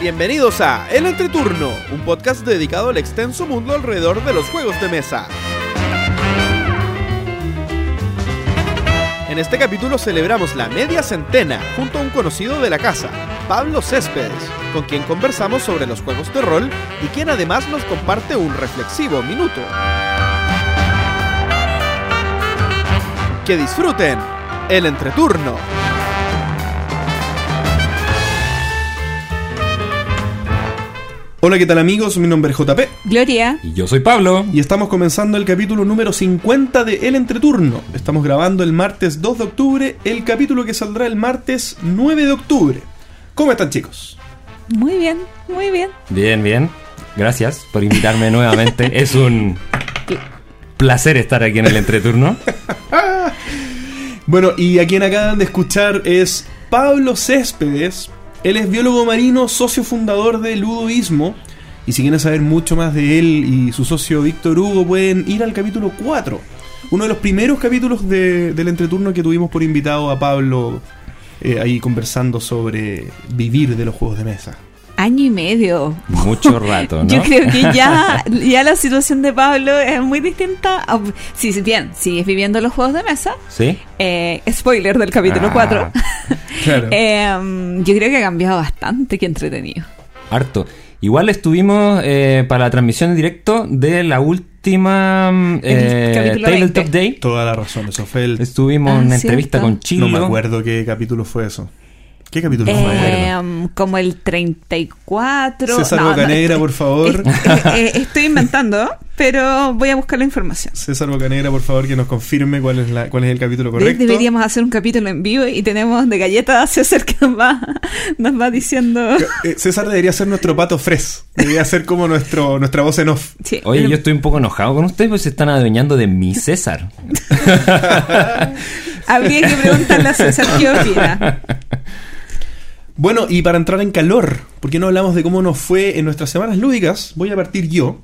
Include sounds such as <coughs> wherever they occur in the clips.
Bienvenidos a El Entreturno, un podcast dedicado al extenso mundo alrededor de los juegos de mesa. En este capítulo celebramos la media centena junto a un conocido de la casa, Pablo Céspedes, con quien conversamos sobre los juegos de rol y quien además nos comparte un reflexivo minuto. Que disfruten el entreturno. Hola, ¿qué tal amigos? Mi nombre es JP Gloria. Y yo soy Pablo. y estamos comenzando el capítulo número 50 de El Entreturno. Estamos grabando el martes 2 de octubre, el capítulo que saldrá el martes 9 de octubre. ¿Cómo están chicos? Muy bien, muy bien. Bien, bien. Gracias por invitarme <laughs> nuevamente. Es un placer estar aquí en el entreturno. <laughs> Bueno, y a quien acaban de escuchar es Pablo Céspedes. Él es biólogo marino, socio fundador de Ludoísmo. Y si quieren saber mucho más de él y su socio Víctor Hugo, pueden ir al capítulo 4. Uno de los primeros capítulos de- del entreturno que tuvimos por invitado a Pablo eh, ahí conversando sobre vivir de los juegos de mesa. Año y medio. Mucho <laughs> rato, ¿no? Yo creo que ya, <laughs> ya la situación de Pablo es muy distinta. a- sí, sí, bien, sigues viviendo los juegos de mesa. ¿Sí? Eh, spoiler del capítulo Ah. 4. <laughs> Claro. Eh, yo creo que ha cambiado bastante, qué entretenido. Harto. Igual estuvimos eh, para la transmisión en directo de la última mm, eh, Tabletop 20. Day. Toda la razón, eso fue el... Estuvimos Ah, en una cierto. entrevista con Chilo. No me acuerdo qué capítulo fue eso. ¿Qué capítulo fue? Eh, como el 34. César no, no, Bocanegra, estoy- por favor. eh, eh, estoy inventando, pero voy a buscar la información. César Bocanegra, por favor, que nos confirme cuál es, la, cuál es el capítulo correcto. Deberíamos hacer un capítulo en vivo y tenemos de galletas a César que nos va, nos va diciendo. Eh, César debería ser nuestro pato fres. Debería ser como nuestro, nuestra voz en off. Sí, Oye, pero- yo estoy un poco enojado con ustedes porque se están adueñando de mi César. <laughs> Habría que preguntarle a César qué opina. <laughs> Bueno, y para entrar en calor, ¿por qué no hablamos de cómo nos fue en nuestras semanas lúdicas? Voy a partir yo.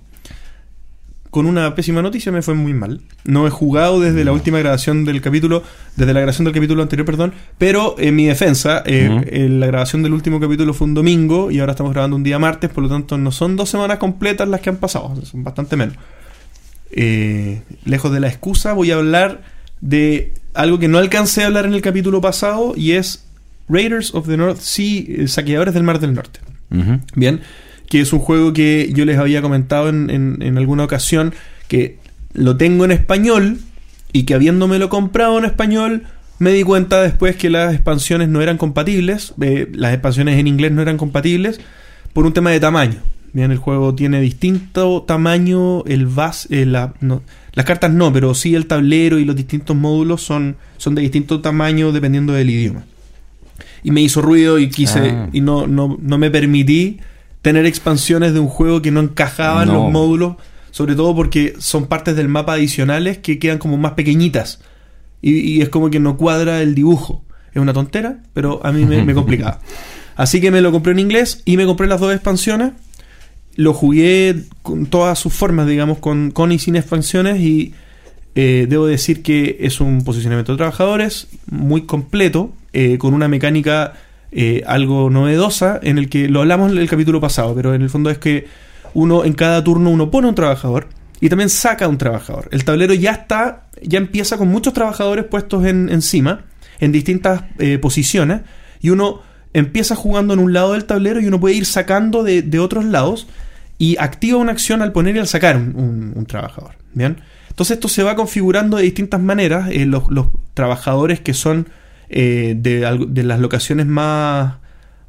Con una pésima noticia, me fue muy mal. No he jugado desde la última grabación del capítulo, desde la grabación del capítulo anterior, perdón. Pero en mi defensa, eh, Ujú. eh, la grabación del último capítulo fue un domingo y ahora estamos grabando un día martes, por lo tanto no son dos semanas completas las que han pasado, son bastante menos. Eh, lejos de la excusa, voy a hablar de algo que no alcancé a hablar en el capítulo pasado y es Raiders of the North Sea, eh, saqueadores del Mar del Norte. Bien, que es un juego que yo les había comentado en, en- en alguna ocasión que lo tengo en español y que habiéndomelo comprado en español me di cuenta después que las expansiones no eran compatibles, eh, las expansiones en inglés no eran compatibles por un tema de tamaño. Bien, el juego tiene distinto tamaño, el vas, eh, la- no, las cartas no, pero sí el tablero y los distintos módulos son, son de distinto tamaño dependiendo del idioma. Y me hizo ruido y quise, Ah. y no, no, no me permití tener expansiones de un juego que no encajaban No. los módulos, sobre todo porque son partes del mapa adicionales que quedan como más pequeñitas. Y, y es como que no cuadra el dibujo. Es una tontera, pero a mí me, me <laughs> complicaba. Así que me lo compré en inglés y me compré las dos expansiones. Lo jugué con todas sus formas, digamos, con, con y sin expansiones. Y eh, debo decir que es un posicionamiento de trabajadores muy completo, eh, con una mecánica eh, algo novedosa, en el que lo hablamos en el capítulo pasado, pero en el fondo es que uno en cada turno uno pone un trabajador y también saca un trabajador. El tablero ya está, ya empieza con muchos trabajadores puestos en, encima, en distintas eh, posiciones, y uno empieza jugando en un lado del tablero y uno puede ir sacando de, otros lados y activa una acción al poner y al sacar un, trabajador. Bien. Entonces esto se va configurando de distintas maneras. eh, los trabajadores que son eh, de, de las locaciones más,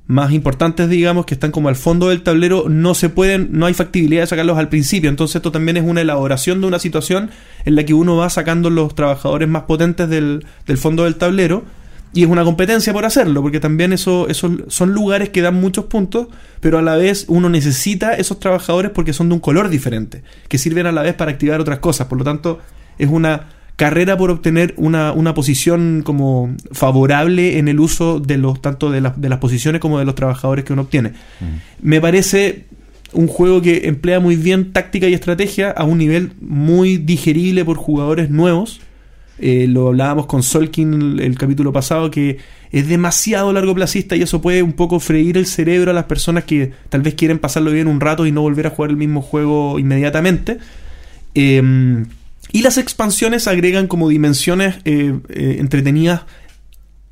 más importantes, digamos, que están como al fondo del tablero, no se pueden, no hay factibilidad de sacarlos al principio. Entonces esto también es una elaboración de una situación en la que uno va sacando los trabajadores más potentes del, del fondo del tablero. Y es una competencia por hacerlo, porque también eso, esos son lugares que dan muchos puntos, pero a la vez uno necesita esos trabajadores porque son de un color diferente, que sirven a la vez para activar otras cosas. Por lo tanto, es una carrera por obtener una, una posición como favorable en el uso de los tanto de, las- de las posiciones como de los trabajadores que uno obtiene. Me parece un juego que emplea muy bien táctica y estrategia a un nivel muy digerible por jugadores nuevos. Eh, lo hablábamos con Solkin el, el capítulo pasado, que es demasiado largo placista y eso puede un poco freír el cerebro a las personas que tal vez quieren pasarlo bien un rato y no volver a jugar el mismo juego inmediatamente. Eh, y las expansiones agregan como dimensiones eh, eh, entretenidas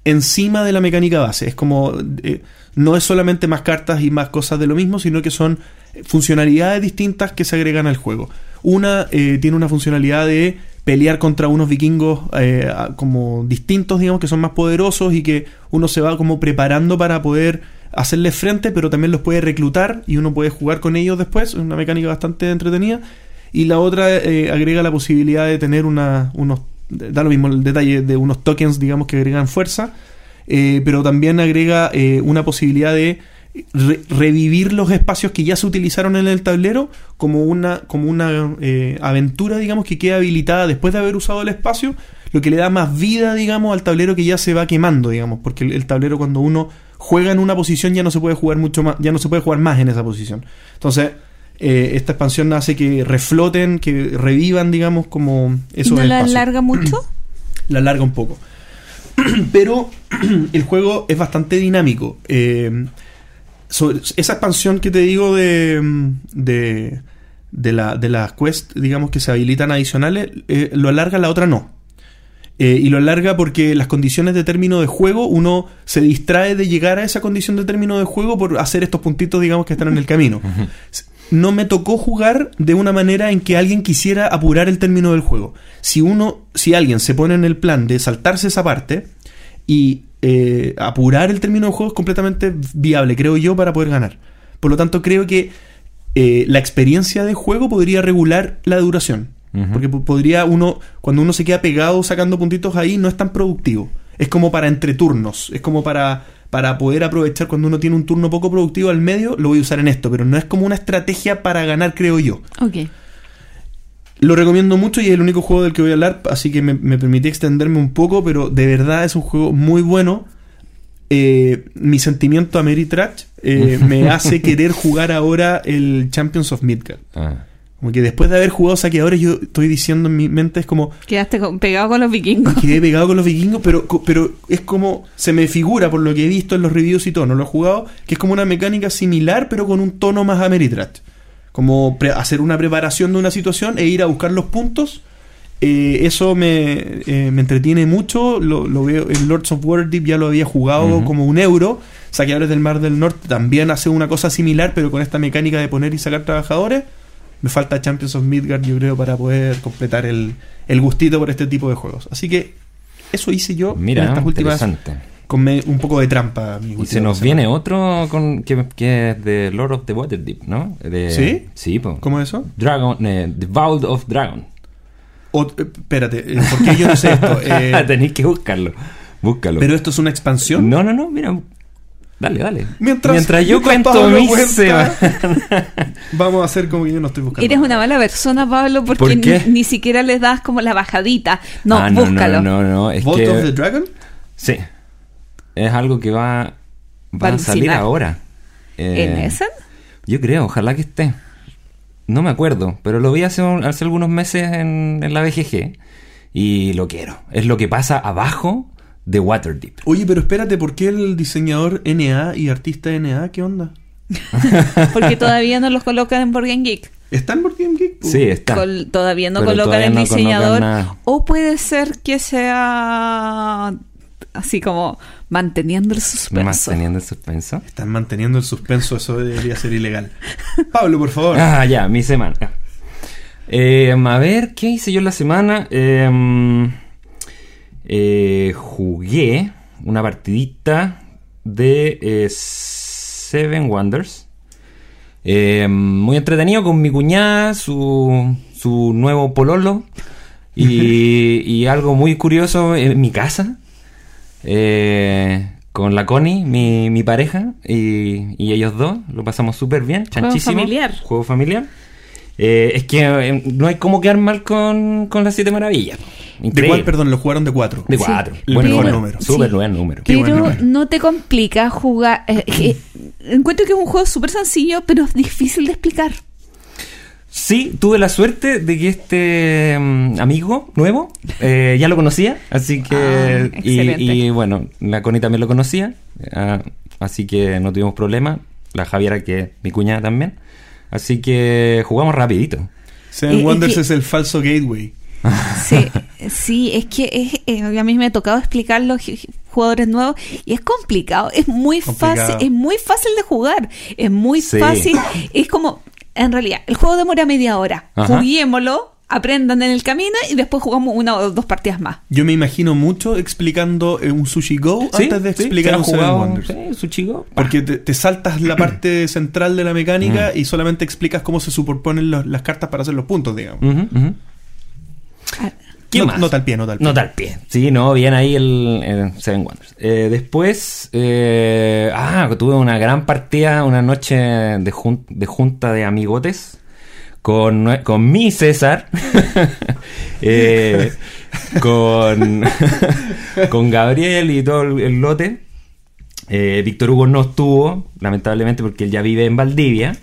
encima de la mecánica base. Es como. eh, no es solamente más cartas y más cosas de lo mismo, sino que son funcionalidades distintas que se agregan al juego. Una tiene una funcionalidad de pelear contra unos vikingos como distintos, digamos, que son más poderosos y que uno se va como preparando para poder hacerles frente, pero también los puede reclutar y uno puede jugar con ellos después. Es una mecánica bastante entretenida. Y la otra eh, agrega la posibilidad de tener una, unos, da lo mismo el detalle de unos tokens, digamos, que agregan fuerza, eh, pero también agrega eh, una posibilidad de re- revivir los espacios que ya se utilizaron en el tablero como una, como una eh, aventura, digamos, que queda habilitada después de haber usado el espacio, lo que le da más vida, digamos, al tablero que ya se va quemando, digamos, porque el, el tablero cuando uno juega en una posición ya no se puede jugar mucho más, ya no se puede jugar más en esa posición. Entonces, eh, esta expansión hace que refloten, que revivan, digamos, como ¿Y esos no la espacios alarga mucho? <clears throat> la alarga un poco. <clears throat> Pero <clears throat> el juego es bastante dinámico. Eh, sobre- esa expansión que te digo de, de, de, la, de las quests, digamos que se habilitan adicionales, eh, lo alarga, la otra no. Eh, y lo alarga porque las condiciones de término de juego, uno se distrae de llegar a esa condición de término de juego por hacer estos puntitos, digamos, que están en el camino. No me tocó jugar de una manera en que alguien quisiera apurar el término del juego. Si uno, si alguien se pone en el plan de saltarse esa parte y eh, apurar el término del juego es completamente viable, creo yo, para poder ganar. Por lo tanto, creo que eh, la experiencia de juego podría regular la duración. Porque po- podría uno, cuando uno se queda pegado sacando puntitos ahí, no es tan productivo. Es como para entre turnos. Es como para, para poder aprovechar cuando uno tiene un turno poco productivo al medio, lo voy a usar en esto. Pero no es como una estrategia para ganar, creo yo. Ok. Lo recomiendo mucho y es el único juego del que voy a hablar, así que me, me permití extenderme un poco, pero de verdad es un juego muy bueno. Eh, mi sentimiento a Meritrash eh, <laughs> me hace querer jugar ahora el Champions of Midgard. Ah. Como que después de haber jugado saqueadores, yo estoy diciendo en mi mente, es como, Quedaste con- pegado con los vikingos. quedé pegado con los vikingos, pero, pero es como, se me figura por lo que he visto en los reviews y todo, no lo he jugado, que es como una mecánica similar, pero con un tono más Ameritrash. Como pre- hacer una preparación de una situación e ir a buscar los puntos. Eh, eso me, eh, me entretiene mucho. Lo, lo veo en Lords of Waterdeep ya lo había jugado como un euro. Saqueadores del Mar del Norte también hace una cosa similar, pero con esta mecánica de poner y sacar trabajadores. Me falta Champions of Midgard, yo creo, para poder completar el, el gustito por este tipo de juegos. Así que eso hice yo Mira, en estas últimas. Con me- un poco de trampa. mi Y se nos viene otro con, que, que es de Lord of the Waterdeep, ¿no? De- ¿Sí? Sí, po. ¿Cómo es eso? Dragon, eh, The Vault of Dragon. O- eh, espérate, eh, ¿por qué yo no sé esto? <laughs> Eh, Tenéis que buscarlo. Búscalo. ¿Pero esto es una expansión? No, no, no, mira. Dale, dale. Mientras- yo mientras cuento Pablo mi cuenta-. <laughs> Vamos a hacer como que yo no estoy buscando. Eres una mala persona, Pablo, porque. Ni, ni siquiera les das como la bajadita. No, Ah, no, búscalo. No, no, no. Es Vault que, of the Dragon? Sí. Es algo que va, va a salir ahora. Eh, ¿En ese? Yo creo, ojalá que esté. No me acuerdo, pero lo vi hace, un- hace algunos meses en, en la BGG y lo quiero. Es lo que pasa abajo de Waterdeep. Oye, pero espérate, ¿por qué el diseñador NA y artista NA? ¿Qué onda? <laughs> Porque todavía no los colocan en Board Game Geek. ¿Está en Board Game Geek? po? Sí, está. Col- todavía no Pero colocan todavía el no diseñador. O puede ser que sea así como manteniendo el suspenso. Manteniendo el suspenso. Están manteniendo el suspenso, eso debería ser ilegal. <laughs> Pablo, por favor. Ah, ya, mi semana. Eh, a ver, ¿qué hice yo en la semana? Eh, eh, jugué una partidita de eh, Seven Wonders. Eh, muy entretenido con mi cuñada, su, su nuevo pololo. Y, <laughs> y algo muy curioso en mi casa. eh, con la Connie, mi, mi pareja, y, y ellos dos. Lo pasamos súper bien, Juego chanchísimo. familiar. Juego familiar. Eh, es que eh, no hay como quedar mal con, con las siete maravillas. ¿De cuál, perdón? Lo jugaron de cuatro. De Sí. cuatro. El Buen número. número. Súper Sí. buen número. Qué buen Pero número. no te complica jugar. eh, encuentro que es un juego súper sencillo, pero es difícil de explicar. Sí, tuve la suerte de que este mm, amigo nuevo eh, ya lo conocía, así que... Ah, y, bueno, la Connie también lo conocía, ah, así que no tuvimos problema. La Javiera, que es mi cuñada también. Así que jugamos rapidito. Seven Wonders es el falso gateway. <laughs> Sí, sí, es que es, eh, a mí me ha tocado explicar los ju- jugadores nuevos y es complicado, es muy Complicado. fácil, es muy fácil de jugar, es muy Sí. fácil, es como, en realidad, el juego demora media hora, Ajá. juguémoslo, aprendan en el camino y después jugamos una o dos partidas más. Yo me imagino mucho explicando eh, un Sushi Go Sí, antes de sí, explicar ¿se ha un Seven jugado? Wonders. Sí, su chico. Porque te, te saltas la <clears throat> parte central de la mecánica y solamente explicas cómo se superponen los- las cartas para hacer los puntos, digamos. ¿Qué no, más? Nota al pie, nota al pie. Nota al pie. Sí, no, bien ahí el, el Seven Wonders. Eh, después, eh, ah, tuve una gran partida, una noche de, jun- de junta de amigotes con, con mi César, <laughs> eh, con, <laughs> con Gabriel y todo el, el lote. Eh, Víctor Hugo no estuvo, lamentablemente, porque él ya vive en Valdivia.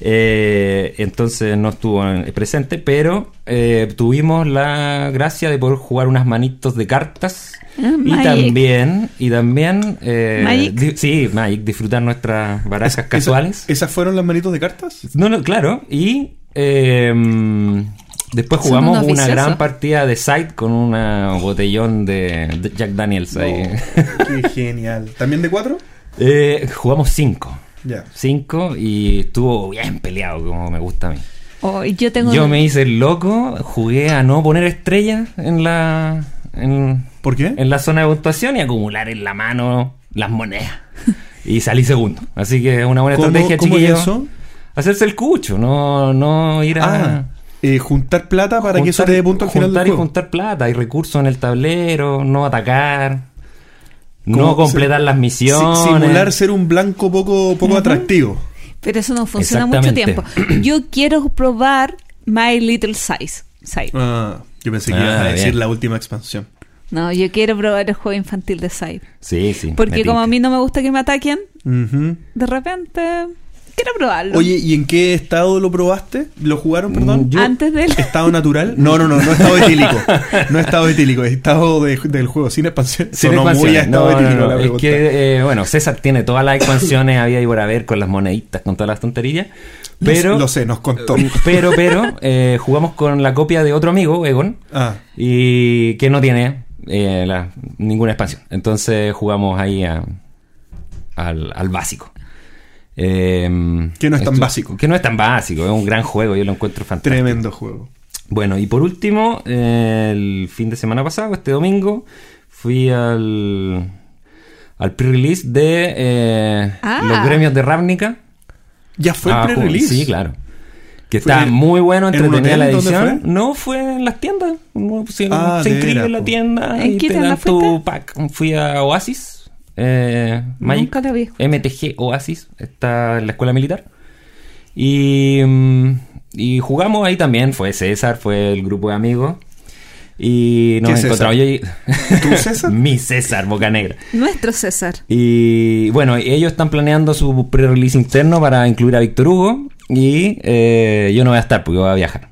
Eh, entonces no estuvo en- presente, pero eh, tuvimos la gracia de poder jugar unas manitos de cartas Ah, y también y también eh, Magic. sí, Magic, disfrutar nuestras barajas casuales. ¿Esas fueron las manitos de cartas? No, no, claro. Y eh, después jugamos una gran partida de side con un botellón de, de Jack Daniels ahí. Qué <laughs> genial. ¿También de cuatro? Eh, jugamos cinco. Ya. Cinco y estuvo bien peleado como me gusta a mí. oh, y yo tengo Yo me hice el loco, jugué a no poner estrellas en la en, ¿Por qué? en la zona de puntuación y acumular en la mano las monedas. <laughs> Y salí segundo. Así que es una buena ¿Cómo, estrategia, cómo eso? Hacerse el cucho, no, no ir a... Ah, eh, juntar plata para que eso te dé punto al final del juntar y juntar plata, hay recursos en el tablero, no atacar, no completar se- las misiones. si- Simular ser un blanco poco, poco atractivo. pero eso no funciona mucho tiempo. <clears throat> Yo quiero probar My Little Size. Size. Ah, yo pensé que Ah, ibas a decir bien. la última expansión. No, yo quiero probar el juego infantil de Side. Sí, sí. Porque como a mí no me gusta que me ataquen, de repente quiero probarlo. Oye, ¿y en qué estado lo probaste? ¿Lo jugaron, perdón? Mm, yo- Antes del... ¿Estado natural? No, no, no, no estado etílico. No estado etílico, es estado de- del juego, sin expansión. Sin Sonó muy a estado No, no, etílico no, la Es pregunta. que, eh, bueno, César tiene todas las expansiones había y por haber con las moneditas, con todas las tonterías. Lo sé- Pero, Lo sé, nos contó. pero, pero, eh, jugamos con la copia de otro amigo, Egon, Ah, y que no tiene eh, la- ninguna expansión. Entonces jugamos ahí a- al, al básico. Eh, Que no es tan esto- básico. Que no es tan básico, es un gran juego, yo lo encuentro fantástico. tremendo juego. Bueno, y por último, eh, el fin de semana pasado, este domingo, fui al, al pre-release de eh, Ah. los gremios de Ravnica. ¿Ya fue Ah, el pre-release? Sí, claro. Que ¿Fue está muy bueno, entretenida la ¿Dónde edición. fue? No, fue en las tiendas. Se, Ah, se inscribe en la tienda ¿En y qué te tienda dan tu pack. Fui a Oasis, eh, Magic, Nunca la vi. MTG Oasis, está en la escuela militar. Y, mm, y jugamos ahí también. Fue César, fue el grupo de amigos. Y nos ¿Qué César? encontramos. Yo y- ¿Tú, César? <laughs> Mi César, Boca Negra. Nuestro César. Y bueno, ellos están planeando su pre-release interno para incluir a Víctor Hugo. Y eh, yo no voy a estar porque voy a viajar.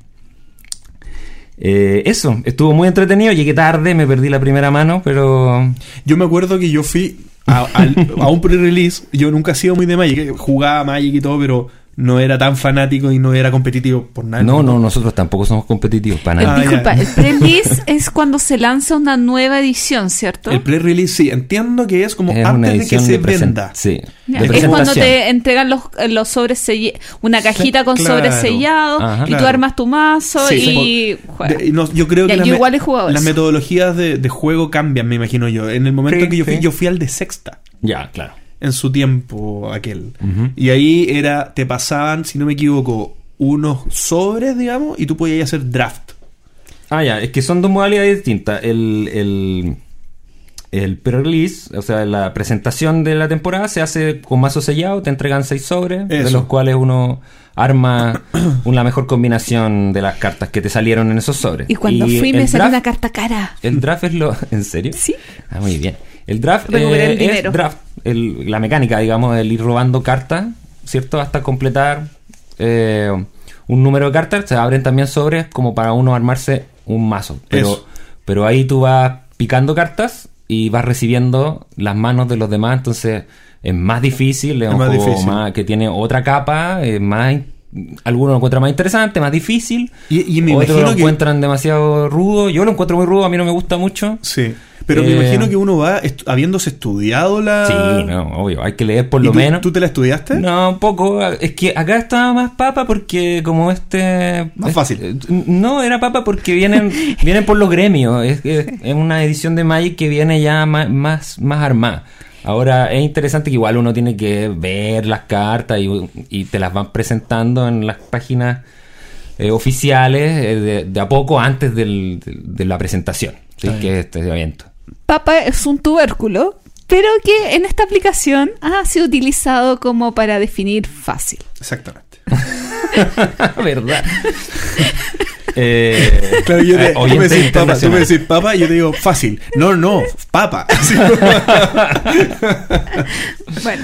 Eh, eso, estuvo muy entretenido. Llegué tarde, me perdí la primera mano, pero. Yo me acuerdo que yo fui a, al- a un pre-release. Yo nunca he sido muy de Magic. Jugaba Magic y todo, pero no era tan fanático y no era competitivo por nada. No, no, nosotros tampoco somos competitivos para Eh, nada. Ah, disculpa, ya. el pre-release <laughs> es cuando se lanza una nueva edición, ¿cierto? El pre-release sí, entiendo que es como Es antes de que se de venda. Sí, es cuando te entregan los, los sobres una cajita con claro. sobres sellados Ajá. y tú Claro. armas tu mazo Sí, y juegas. De- y no, yo creo Ya, que las, me- metodologías de, de juego cambian, me imagino yo. En el momento Sí, en que yo fui, sí. yo fui al de sexta. Ya, claro. En su tiempo aquel. Y ahí era, te pasaban, si no me equivoco, unos sobres, digamos, y tú podías hacer draft. Ah, ya, es que son dos modalidades distintas. El, el, el pre-release, o sea, la presentación de la temporada se hace con mazo sellado, te entregan seis sobres, de los cuales uno arma <clears throat> una mejor combinación de las cartas que te salieron en esos sobres. Y cuando fui el me salió una carta cara. El draft es lo... <laughs> ¿En serio? Sí. Ah, muy bien. El draft eh, el es draft, el- la mecánica, digamos, el ir robando cartas, ¿cierto? Hasta completar eh, un número de cartas, se abren también sobres como para uno armarse un mazo. Pero, Eso. pero ahí tú vas picando cartas y vas recibiendo las manos de los demás, entonces es más difícil, es, Es un más juego difícil. más- que tiene otra capa, es más... Algunos lo encuentran más interesante, más difícil. Y- y me otros imagino lo que- encuentran demasiado rudo. Yo lo encuentro muy rudo, a mí no me gusta mucho. Sí. Pero me Eh, imagino que uno va estu- habiéndose estudiado la. Sí, no, obvio, hay que leer por ¿Y lo tú, menos. ¿Tú te la estudiaste? No, un poco. Es que acá estaba más papa porque como este... Más fácil. eh, No, era papa porque vienen <laughs> vienen por los gremios. Es, es, es una edición de Magic que viene ya más, más, más armada. Ahora, es interesante que igual uno tiene que ver las cartas y, y te las van presentando en las páginas eh, oficiales eh, de, de a poco antes del- de, de la presentación. ¿sí? Que es este evento. Papa es un tubérculo, pero que en esta aplicación ha sido utilizado como para definir fácil. Exactamente. <laughs> ¿Verdad? <laughs> eh, Claro, yo te, eh, tú, me decís papa, tú me internacional. decís papa y yo te digo fácil. No, no, papa. <laughs> Bueno,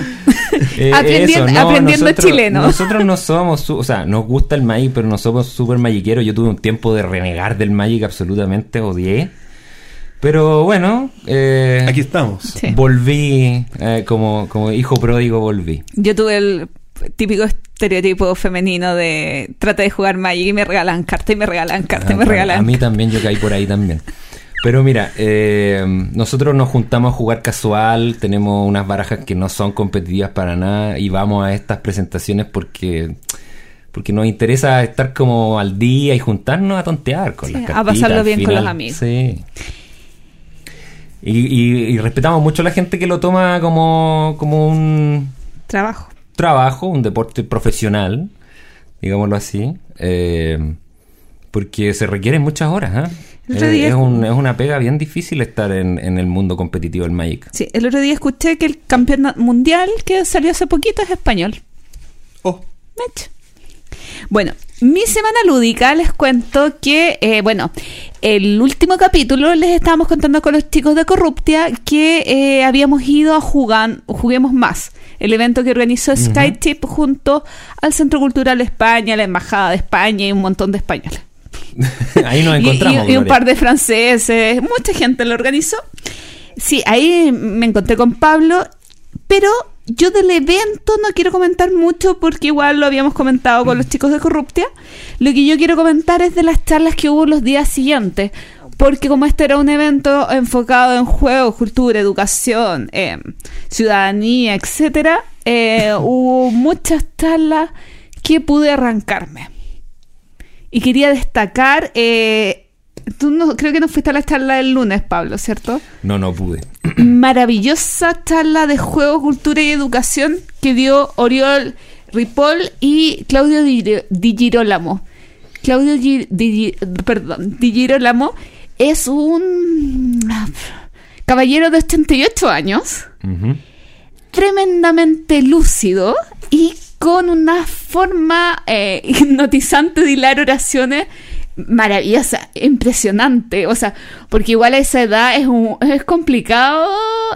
Eh, Aprendiendo- eso, no, aprendiendo nosotros- chileno. Nosotros no somos, o sea, nos gusta el Magic, pero no somos súper magiqueros. Yo tuve un tiempo de renegar del Magic absolutamente, odié. Pero bueno, eh, Aquí estamos. Sí. volví, eh, como, como hijo pródigo volví. yo tuve el típico estereotipo femenino de trata de jugar Magic y me regalan cartas y me regalan cartas y me Ah, regalan A mí también, yo caí por ahí también. Pero mira, eh, nosotros nos juntamos a jugar casual, tenemos unas barajas que no son competitivas para nada y vamos a estas presentaciones porque porque nos interesa estar como al día y juntarnos a tontear con Sí, las a cartitas pasarlo al bien con los amigos. Sí. Y, y- y respetamos mucho a la gente que lo toma como, como un trabajo. trabajo, un deporte profesional, digámoslo así, eh, porque se requieren muchas horas. ¿ah? Eh, es, un- es una pega bien difícil estar en, en el mundo competitivo del Magic. Sí, el otro día escuché que el campeón mundial que salió hace poquito es español. Oh, Mech. Bueno, mi semana lúdica les cuento que, eh, bueno, el último capítulo les estábamos contando con los chicos de Corruptia que eh, habíamos ido a jugar, Juguemos Más, el evento que organizó SkyTip junto al Centro Cultural España, la Embajada de España y un montón de españoles. <laughs> Ahí nos encontramos. Y, y un par de franceses, mucha gente lo organizó. Sí, ahí me encontré con Pablo, pero yo del evento no quiero comentar mucho porque igual lo habíamos comentado con los chicos de Corruptia. Lo que yo quiero comentar es de las charlas que hubo los días siguientes. Porque como este era un evento enfocado en juegos, cultura, educación, eh, ciudadanía, etcétera, eh, <laughs> hubo muchas charlas que pude arrancarme. Y quería destacar, eh, tú no, creo que no fuiste a la charla del lunes, Pablo, ¿cierto? No, no pude. Maravillosa charla de juego, cultura y educación que dio Oriol Ripoll y Claudio Di, Di Girolamo. Claudio Di, perdón, Di Girolamo es un caballero de 88 años Ujú. tremendamente lúcido y con una forma eh, <laughs> hipnotizante de hilar oraciones maravillosa, impresionante. O sea, porque igual a esa edad es, un- es complicado.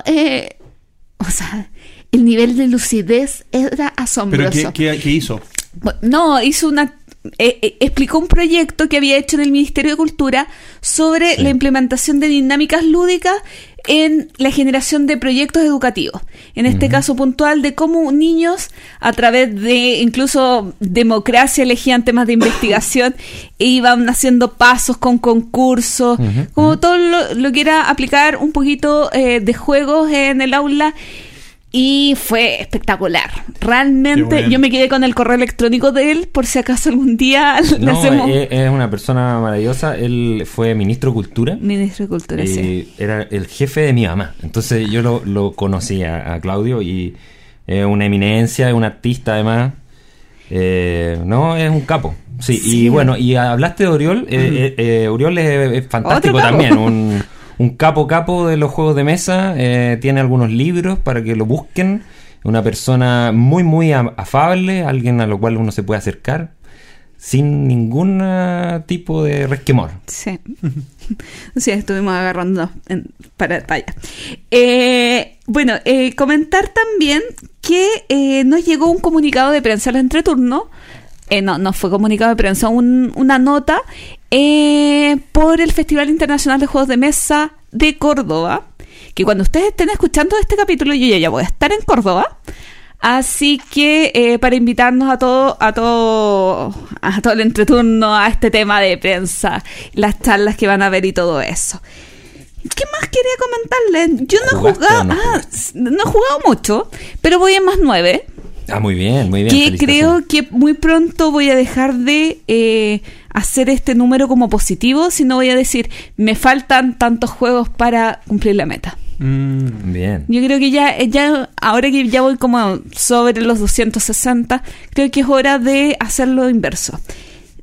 eh, o sea, el nivel de lucidez era ¿Pero asombroso. qué, qué- qué hizo? No, hizo una. Eh, eh, explicó un proyecto que había hecho en el Ministerio de Cultura sobre Sí. la implementación de dinámicas lúdicas en la generación de proyectos educativos. En este caso puntual de cómo niños, a través de incluso democracia, elegían temas de investigación <coughs> e iban haciendo pasos con concursos, como todo lo, lo que era aplicar un poquito eh, de juegos en el aula. Y fue espectacular. Realmente bueno. yo me quedé con el correo electrónico de él por si acaso algún día <laughs> le No, hacemos... es, es una persona maravillosa. Él fue ministro de Cultura. Ministro de Cultura, sí. y era el jefe de mi mamá. Entonces yo lo, lo conocí a, a Claudio y es una eminencia, es un artista además. Eh, no, es un capo. Sí, Sí. y bueno, y hablaste de Oriol. eh, eh, eh, Oriol es, es fantástico también. Un, <laughs> un capo capo de los juegos de mesa. eh, tiene algunos libros para que lo busquen. Una persona muy, muy afable, alguien a lo cual uno se puede acercar sin ningún ah, tipo de resquemor. Sí. <laughs> sí, estuvimos agarrando para talla. Eh, bueno, eh, comentar también que eh, nos llegó un comunicado de prensa al entreturno eh, no, no fue comunicado de prensa, un- una nota eh, por el Festival Internacional de Juegos de Mesa de Córdoba. Que cuando ustedes estén escuchando este capítulo, yo ya, ya voy a estar en Córdoba. Así que eh, para invitarnos a todo, a todo, a todo el entreturno, a este tema de prensa, las charlas que van a ver y todo eso. ¿Qué más quería comentarles? Yo no he ¿Jugaste jugado, no ah, no he jugado mucho, pero voy en más nueve Ah, muy bien, muy bien. que creo que muy pronto voy a dejar de eh, hacer este número como positivo, sino voy a decir, me faltan tantos juegos para cumplir la meta. Mm, Bien. Yo creo que ya, ya ahora que ya voy como sobre los 260, creo que es hora de hacer lo inverso.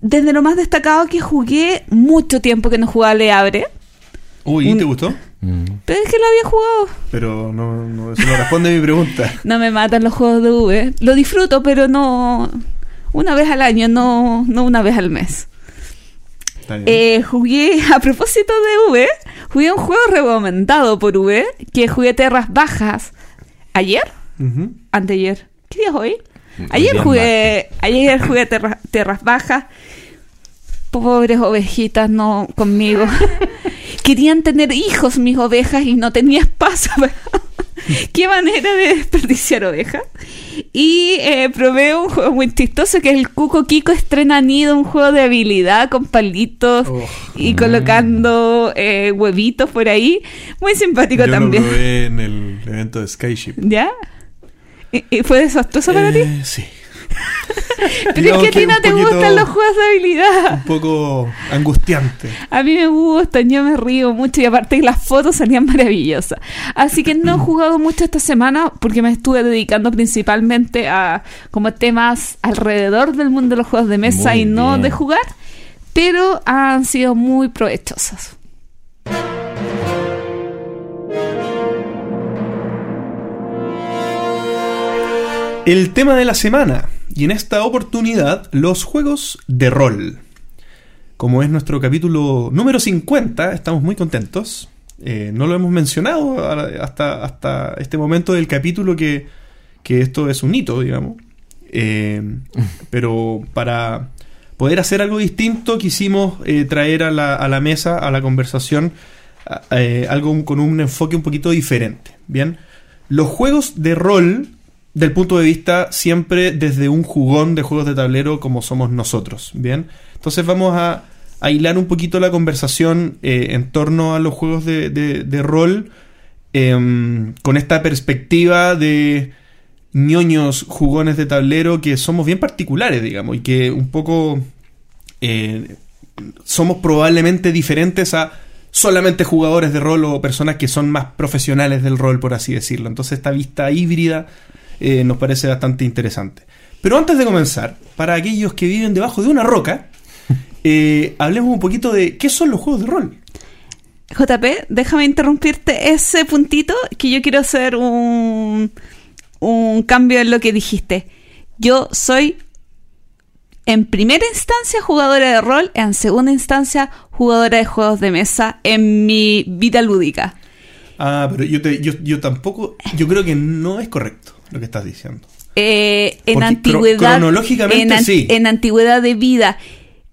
Desde lo más destacado que jugué, mucho tiempo que no jugaba Le Abre, Uy, Un- ¿te gustó? Mm. pero es que lo había jugado. Pero no, no, eso no responde a mi pregunta. <laughs> No me matan los juegos de V. Lo disfruto, pero no una vez al año, no, no una vez al mes. Eh, jugué, <laughs> a propósito de V, jugué un juego recomendado por V, que jugué Terras Bajas. ¿Ayer? Ujú. ¿Anteayer? ¿Qué día es hoy? Ayer jugué, ayer jugué Terra- Terras Bajas. Pobres ovejitas, no conmigo. <laughs> Querían tener hijos mis ovejas y no tenía espacio. <laughs> Qué manera de desperdiciar ovejas. Y eh, probé un juego muy chistoso que es el Cuco Kiko estrena nido, un juego de habilidad con palitos Oh. y colocando eh, huevitos por ahí. Muy simpático Yo también. lo probé en el evento de Skyship. ¿Ya? ¿Y, y fue desastroso para ti? Eh, Sí. <laughs> Pero es que a ti no te poquito- gustan los juegos de habilidad. Un poco angustiante. A mí me gustan, yo me río mucho y aparte las fotos salían maravillosas. Así que no he jugado mucho esta semana porque me estuve dedicando principalmente a como temas alrededor del mundo de los juegos de mesa Muy y no bien. de jugar, pero han sido muy provechosos. El tema de la semana. Y en esta oportunidad, los juegos de rol. Como es nuestro capítulo número 50, estamos muy contentos. Eh, no lo hemos mencionado hasta, hasta este momento del capítulo que, que esto es un hito, digamos. Eh, <laughs> pero para poder hacer algo distinto, quisimos eh, traer a la, a la mesa, a la conversación, algo con un enfoque un poquito diferente. Bien, los juegos de rol, del punto de vista siempre desde un jugón de juegos de tablero como somos nosotros. Bien, entonces vamos a, a hilar un poquito la conversación eh, en torno a los juegos de, de- de rol em, con esta perspectiva de ñoños jugones de tablero que somos bien particulares, digamos, y que un poco eh, somos probablemente diferentes a solamente jugadores de rol o personas que son más profesionales del rol, por así decirlo. Entonces esta vista híbrida eh, nos parece bastante interesante. Pero antes de comenzar, para aquellos que viven debajo de una roca, <laughs> eh, hablemos un poquito de qué son los juegos de rol. JP, déjame interrumpirte ese puntito que yo quiero hacer un, un cambio en lo que dijiste. Yo soy en primera instancia jugadora de rol, en segunda instancia jugadora de juegos de mesa en mi vida lúdica. Ah, pero yo, te- yo, yo tampoco, yo creo que no es correcto lo que estás diciendo. Eh, en Porque antigüedad. cro- cronológicamente en, an- sí. en antigüedad de vida.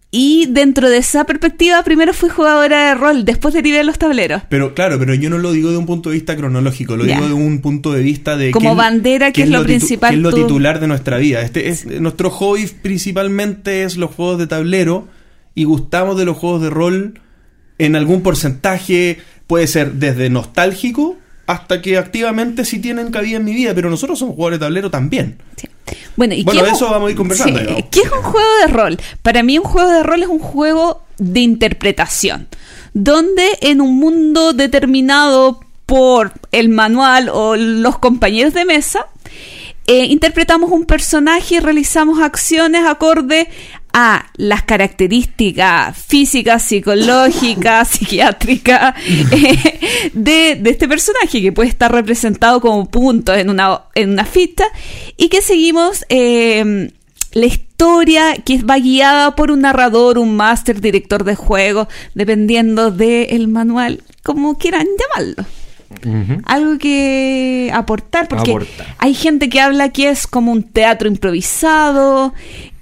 Y dentro de esa perspectiva, primero fui jugadora de rol, después derivé de los tableros. Pero claro, pero yo no lo digo de un punto de vista cronológico, lo digo de un punto de vista de Como bandera, que es lo principal, qué es lo titular de nuestra vida. Este es nuestro hobby principalmente es los juegos de tablero y gustamos de los juegos de rol en algún porcentaje, puede ser desde nostálgico hasta que activamente sí tienen cabida en mi vida, pero nosotros somos jugadores de tablero también. Sí. Bueno, ¿y Bueno, qué de es eso un- vamos a ir conversando, sí. ¿Qué es un juego de rol? Para mí un juego de rol es un juego de interpretación, donde en un mundo determinado por el manual o los compañeros de mesa, eh, interpretamos un personaje y realizamos acciones acorde a las características físicas, psicológicas, <laughs> psiquiátricas eh, de, de este personaje que puede estar representado como puntos en una, en una ficha y que seguimos eh, la historia que va guiada por un narrador, un máster, director de juego, dependiendo del manual, como quieran llamarlo. Algo que aportar, porque hay gente que habla que es como un teatro improvisado,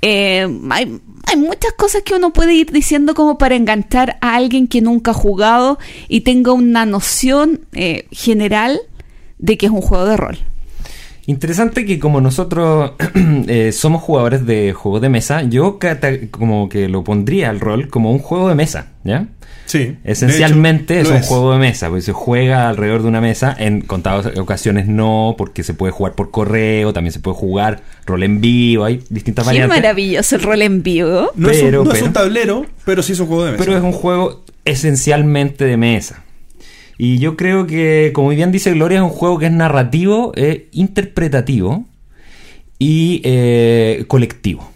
Eh, hay, muchas cosas que uno puede ir diciendo como para enganchar a alguien que nunca ha jugado y tenga una noción eh, general de que es un juego de rol. Interesante que como nosotros <clears throat> eh, somos jugadores de juegos de mesa, yo como que lo pondría al rol como un juego de mesa, ¿ya? Sí. Esencialmente es un juego de mesa, porque se juega alrededor de una mesa, en contadas ocasiones no, porque se puede jugar por correo, también se puede jugar rol en vivo, hay distintas Qué variantes. maravilloso el rol en vivo. No, es, un, no es pero- un tablero, pero sí es un juego de mesa. Pero es un juego esencialmente de mesa. Y yo creo que, como bien dice Gloria, es un juego que es narrativo, eh, interpretativo y eh, colectivo.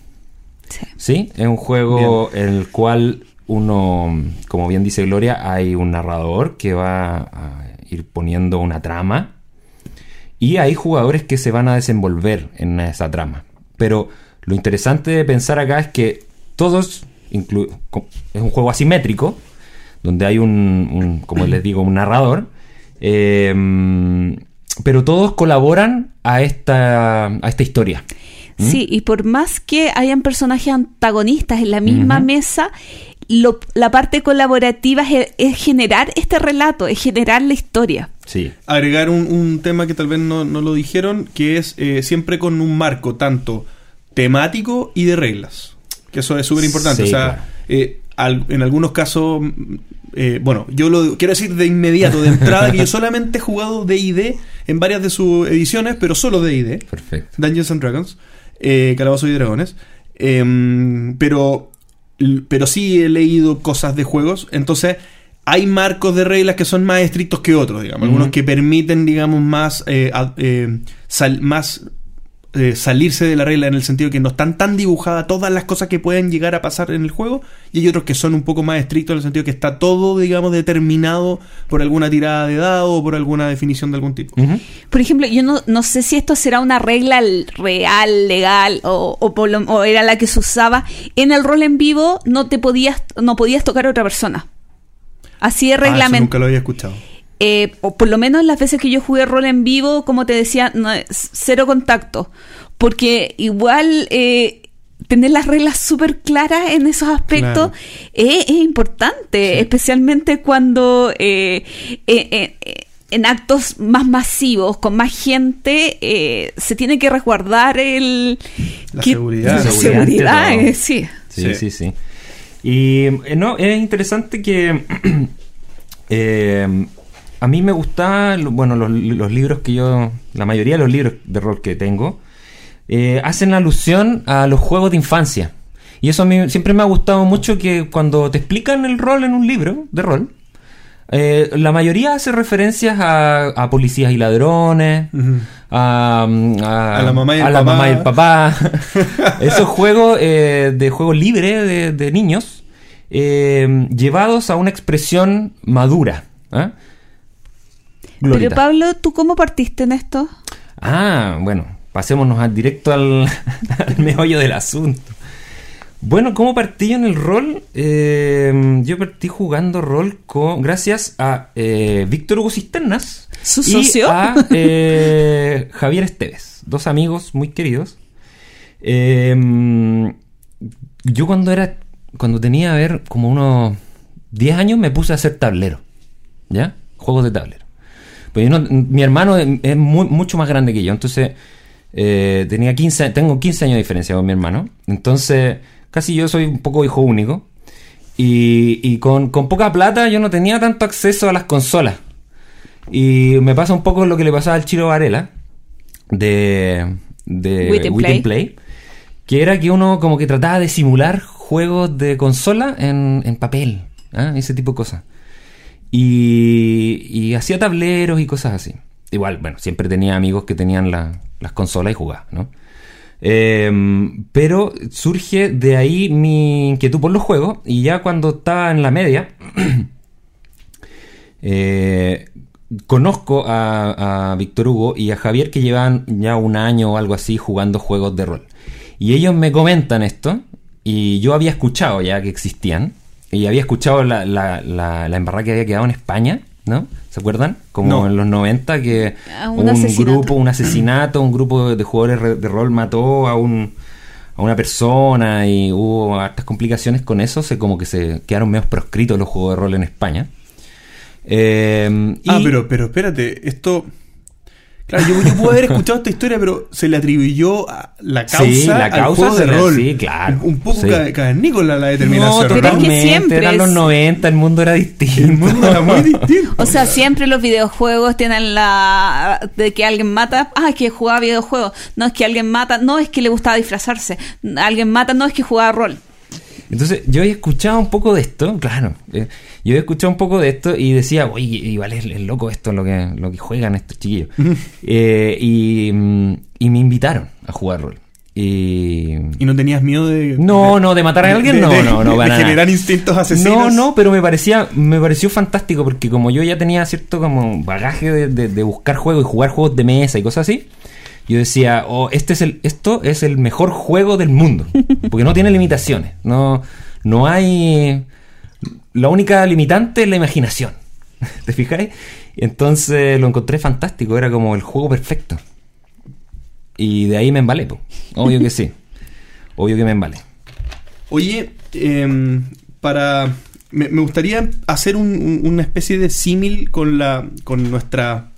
Sí. ¿Sí? Es un juego en el cual uno, como bien dice Gloria, hay un narrador que va a ir poniendo una trama y hay jugadores que se van a desenvolver en esa trama. Pero lo interesante de pensar acá es que todos, es un juego asimétrico, donde hay un, un, como les digo, un narrador, eh, pero todos colaboran a esta, a esta historia. Sí, y por más que hayan personajes antagonistas en la misma mesa, lo- la parte colaborativa es, es generar este relato, es generar la historia. Sí. Agregar un, un tema que tal vez no, no lo dijeron, que es eh, siempre con un marco tanto temático y de reglas. Que eso es súper importante. Sí, o sea, claro. eh, al- en algunos casos, mm, eh, bueno, yo lo quiero decir de inmediato, de entrada, que yo <laughs> solamente he jugado D&D en varias de sus ediciones, pero solo D&D. Perfecto. Dungeons and Dragons, eh, Calabozos y Dragones. Em, pero, pero sí he leído cosas de juegos. Entonces, hay marcos de reglas que son más estrictos que otros, digamos. Algunos que permiten, digamos, más, eh, ad- eh, sal- más eh, salirse de la regla en el sentido que no están tan dibujadas todas las cosas que pueden llegar a pasar en el juego. Y hay otros que son un poco más estrictos en el sentido que está todo, digamos, determinado por alguna tirada de dado o por alguna definición de algún tipo. Por ejemplo, yo no, no sé si esto será una regla real, legal, o, o, por lo- o era la que se usaba. En el rol en vivo no te podías, no podías tocar a otra persona. Así de Ah, eso reglamento. nunca lo había escuchado. Eh, o por lo menos las veces que yo jugué rol en vivo, como te decía, no, cero contacto. Porque igual eh, tener las reglas súper claras en esos aspectos Claro. es, es importante, Sí. especialmente cuando eh, eh, eh, en actos más masivos, con más gente, eh, se tiene que resguardar el... La que- seguridad. La seguridad eh, sí. Sí, Sí. sí, sí. Y eh, no, es interesante que <clears throat> eh, a mí me gustan, bueno, los, los libros que yo, la mayoría de los libros de rol que tengo, eh, hacen alusión a los juegos de infancia. Y eso a mí siempre me ha gustado mucho que cuando te explican el rol en un libro de rol, eh, la mayoría hace referencias a, a policías y ladrones, a, a- A la mamá y el a la papá. mamá y el papá. <laughs> <laughs> Esos juegos eh, de juego libre de, de niños, eh, llevados a una expresión madura. Pero. Pablo, ¿tú cómo partiste en esto? Ah, bueno, pasémonos al directo al, <laughs> al meollo del asunto. Bueno, ¿cómo partí yo en el rol? Eh, yo partí jugando rol con, gracias a eh, Víctor Hugo Cisternas ¿Su y socio? a <laughs> eh, Javier Esteves, dos amigos muy queridos. Eh, yo cuando era, cuando tenía, a ver, como unos 10 años me puse a hacer tablero, ¿ya? Juegos de tablero. Pues yo no- mi hermano es, es mu- mucho más grande que yo, entonces eh, tenía 15, tengo 15 años de diferencia con mi hermano. Entonces, casi yo soy un poco hijo único. Y, y con, con poca plata yo no tenía tanto acceso a las consolas. Y me pasa un poco lo que le pasaba al Chiro Varela de, de Wit Play. Play, que era que uno como que trataba de simular juegos de consola en, en papel, ¿ah? ese tipo de cosas. Y, y hacía tableros y cosas así. Igual, bueno, siempre tenía amigos que tenían la- las consolas y jugaba, ¿no? Em, pero surge de ahí mi inquietud por los juegos y ya cuando estaba en la media, <clears throat> eh, conozco a, a Víctor Hugo y a Javier que llevan ya un año o algo así jugando juegos de rol. Y ellos me comentan esto y yo había escuchado ya que existían y había escuchado la, la, la, la embarrada que había quedado en España, ¿no? ¿Se acuerdan? Como No. en los 90 que Ah, un grupo, un asesinato, un grupo de jugadores re- de rol mató a un, a una persona y hubo hartas complicaciones con eso, se como que se quedaron medio proscritos los juegos de rol en España. Eh, y- Ah, pero, pero espérate, esto. Claro, yo, yo puedo haber escuchado esta historia, pero se le atribuyó a la causa, Sí, la al causa juego de rol. sí, claro, Un, poco sí. ca- cavernícola la No, determinación. Pero es ¿no? que totalmente, siempre eran es- los 90, el mundo era distinto. El mundo era muy distinto. O sea, siempre los videojuegos tienen la de que alguien mata, ah, es que jugaba videojuegos, no es que alguien mata, no es que le gustaba disfrazarse, alguien mata, no es que jugaba rol. Entonces, yo había escuchado un poco de esto, claro. eh, yo había escuchado un poco de esto y decía, oye, igual es, es loco esto, lo que, lo que juegan estos chiquillos. Eh, y, mm, y me invitaron a jugar rol. Y. ¿Y no tenías miedo de. No, no, de matar a alguien, de- no, de- no, no, de generar instintos asesinos. No, no, pero me parecía, me pareció fantástico porque como yo ya tenía cierto como bagaje de, de- de buscar juegos y jugar juegos de mesa y cosas así, yo decía, oh, este es el, esto es el mejor juego del mundo, porque no tiene limitaciones, no, no hay, la única limitante es la imaginación, <laughs> ¿te fijáis? Entonces lo encontré fantástico, era como el juego perfecto. Y de ahí me embalé, po. obvio que sí, obvio que me embalé. Oye, em, para. Me, gustaría hacer un- un- una especie de símil con la. con nuestra.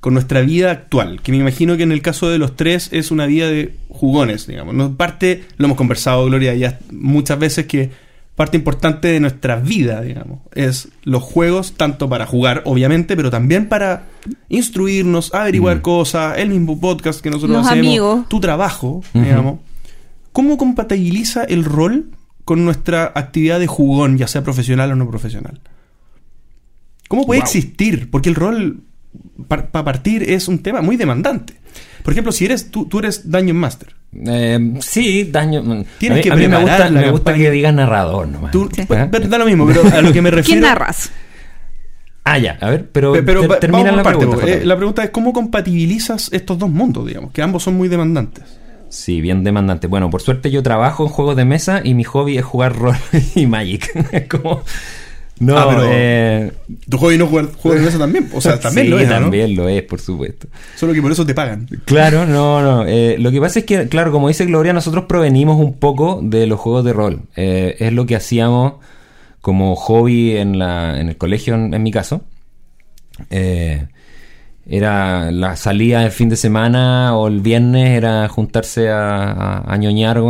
Con nuestra vida actual. Que me imagino que en el caso de los tres es una vida de jugones, digamos. No, parte, lo hemos conversado, Gloria, ya muchas veces que parte importante de nuestra vida, digamos, es los juegos, tanto para jugar, obviamente, pero también para instruirnos, averiguar Mm. cosas, el mismo podcast que nosotros Los hacemos, amigos. tu trabajo, digamos. ¿Cómo compatibiliza el rol con nuestra actividad de jugón, ya sea profesional o no profesional? ¿Cómo puede Wow. existir? Porque el rol, para partir, es un tema muy demandante. Por ejemplo, si eres tú, tú eres Dungeon Master. Eh, sí, daño. Tienes a mí, que a mí me preparar gusta, la me gusta campaña. que digas narrador nomás. Tú, Sí. pues, pero da lo mismo, pero a lo que me <laughs> refiero. ¿Quién narras? Ah, ya, a ver, pero, Pe- Pero, termina la parte, pregunta. Eh, la pregunta es cómo compatibilizas estos dos mundos, digamos, que ambos son muy demandantes. Sí, bien demandante. Bueno, por suerte yo trabajo en juegos de mesa y mi hobby es jugar rol <laughs> y Magic. <laughs> Es como. No, Ah, pero- eh, Tu hobby no jugar juegos de mesa también, o sea, <laughs> también sí, lo es, ¿no? también lo es, por supuesto. Solo que por eso te pagan. Claro, no, no. eh, lo que pasa es que, claro, como dice Gloria, nosotros provenimos un poco de los juegos de rol. Eh, es lo que hacíamos como hobby en, la, en el colegio, en, en mi caso. Eh, era la salida del fin de semana o el viernes era juntarse a, a, ñoñar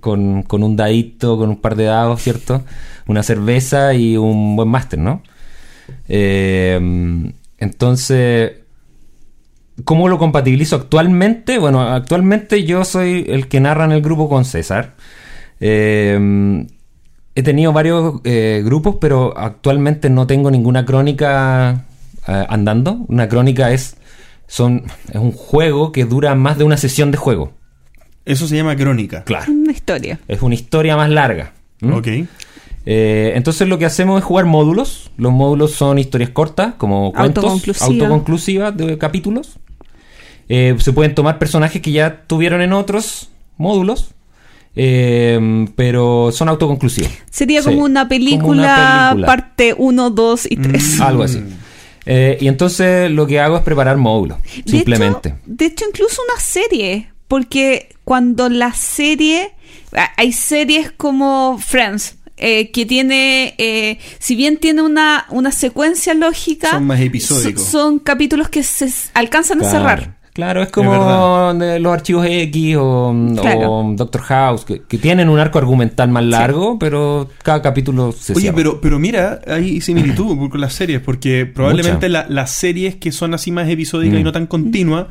con, con un dadito, con un par de dados, ¿cierto? Una cerveza y un buen máster, ¿no? Eh, entonces, ¿Cómo lo compatibilizo actualmente? Bueno, actualmente yo soy el que narra en el grupo con César. Eh, he tenido varios eh, grupos, pero actualmente no tengo ninguna crónica eh, andando. Una crónica es, son, es un juego que dura más de una sesión de juego. Eso se llama crónica. Claro. Una historia. Es una historia más larga. ¿m? Ok. Eh, entonces lo que hacemos es jugar módulos. Los módulos son historias cortas, como cuentos, Autoconclusiva. autoconclusivas de capítulos. Eh, se pueden tomar personajes que ya tuvieron en otros módulos, eh, pero son autoconclusivos. Sería Sí, como, una como película, una película. parte 1, 2 y 3. Mm. Algo así. Eh, y entonces lo que hago es preparar módulos, simplemente. De hecho, incluso una serie. Porque cuando la serie. ah, Hay series como Friends. eh, que tiene, eh, si bien tiene una, una secuencia lógica, Son más episódicos. so- son capítulos que se alcanzan a cerrar. Claro, es como los archivos X o, Claro. o Doctor House, que, que tienen un arco argumental más largo, pero cada capítulo se Oye, cierra. pero, pero mira, hay similitud <clears throat> con las series, porque probablemente la- las series que son así más episódicas Mm. y no tan continuas,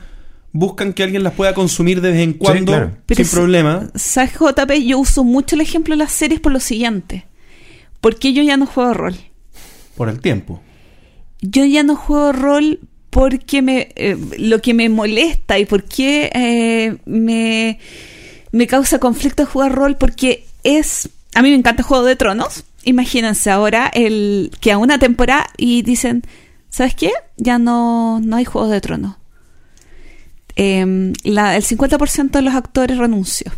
buscan que alguien las pueda consumir de vez en cuando, claro. Sin es- problema. ¿Sabes, JP? Yo uso mucho el ejemplo de las series por lo siguiente. ¿Por qué yo ya no juego rol? Por el tiempo. Yo ya no juego rol porque me, eh, lo que me molesta y por qué eh, me, me causa conflicto jugar rol porque es... A mí me encanta Juego de Tronos. Imagínense ahora el que a una temporada y dicen, ¿sabes qué? Ya no, no hay Juego de Tronos. Em, la- el 50% de los actores renunció.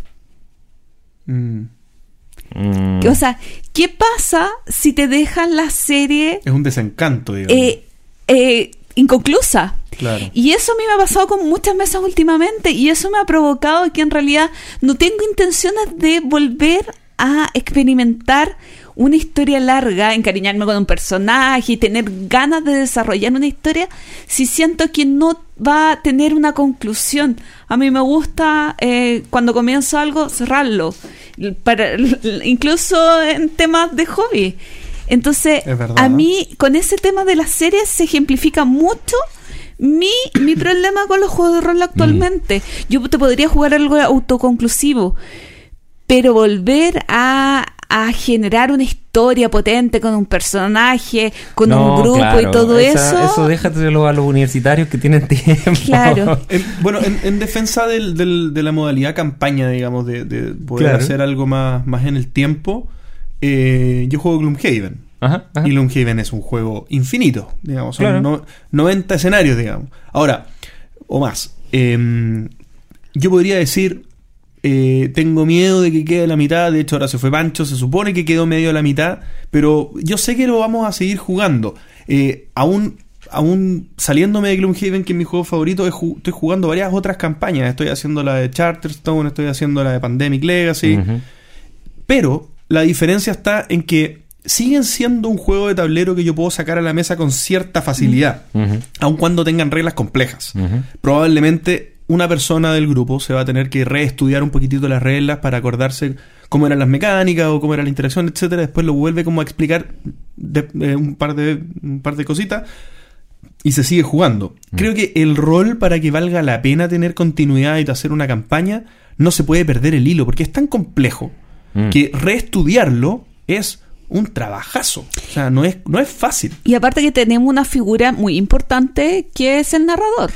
Mm. Mm. O sea, ¿qué pasa si te dejan la serie Es un desencanto, digamos. eh, eh, inconclusa? Claro. Y eso a mí me ha pasado con muchas mesas últimamente y eso me ha provocado que en realidad no tengo intenciones de volver a experimentar una historia larga, encariñarme con un personaje y tener ganas de desarrollar una historia si siento que no va a tener una conclusión. A mí me gusta eh, cuando comienzo algo cerrarlo, para, <laughs> incluso en temas de hobby. Entonces, verdad. a mí con ese tema de las series se ejemplifica mucho mi, mi <coughs> problema con los juegos de rol actualmente. Yo te podría jugar algo autoconclusivo, pero volver a, a generar una historia potente con un personaje, con No, un grupo claro, y todo esa- eso. Eso déjatelo a los universitarios que tienen tiempo. Claro. <laughs> En- bueno, en, en defensa del- del- de la modalidad campaña, digamos, de, de poder Claro. hacer algo más, más en el tiempo, eh, yo juego Gloomhaven. Ajá, ajá. Y Gloomhaven es un juego infinito, digamos. Son Claro. no- 90 escenarios, digamos. Ahora, o más. em, yo podría decir, eh, tengo miedo de que quede la mitad. De hecho, ahora se fue Pancho, se supone que quedó medio a la mitad. Pero yo sé que lo vamos a seguir jugando. Eh, aún, aún saliéndome de Gloomhaven, que es mi juego favorito, estoy jugando varias otras campañas. Estoy haciendo la de Charterstone, estoy haciendo la de Pandemic Legacy. Pero la diferencia está en que siguen siendo un juego de tablero que yo puedo sacar a la mesa con cierta facilidad, aun cuando tengan reglas complejas. Probablemente una persona del grupo se va a tener que reestudiar un poquitito las reglas para acordarse cómo eran las mecánicas o cómo era la interacción, etcétera. Después lo vuelve como a explicar de- eh, un, par de, un par de cositas y se sigue jugando. Creo que el rol para que valga la pena tener continuidad y hacer una campaña no se puede perder el hilo porque es tan complejo Mm. que reestudiarlo es un trabajazo. O sea, no es, no es fácil. Y aparte que tenemos una figura muy importante que es el narrador.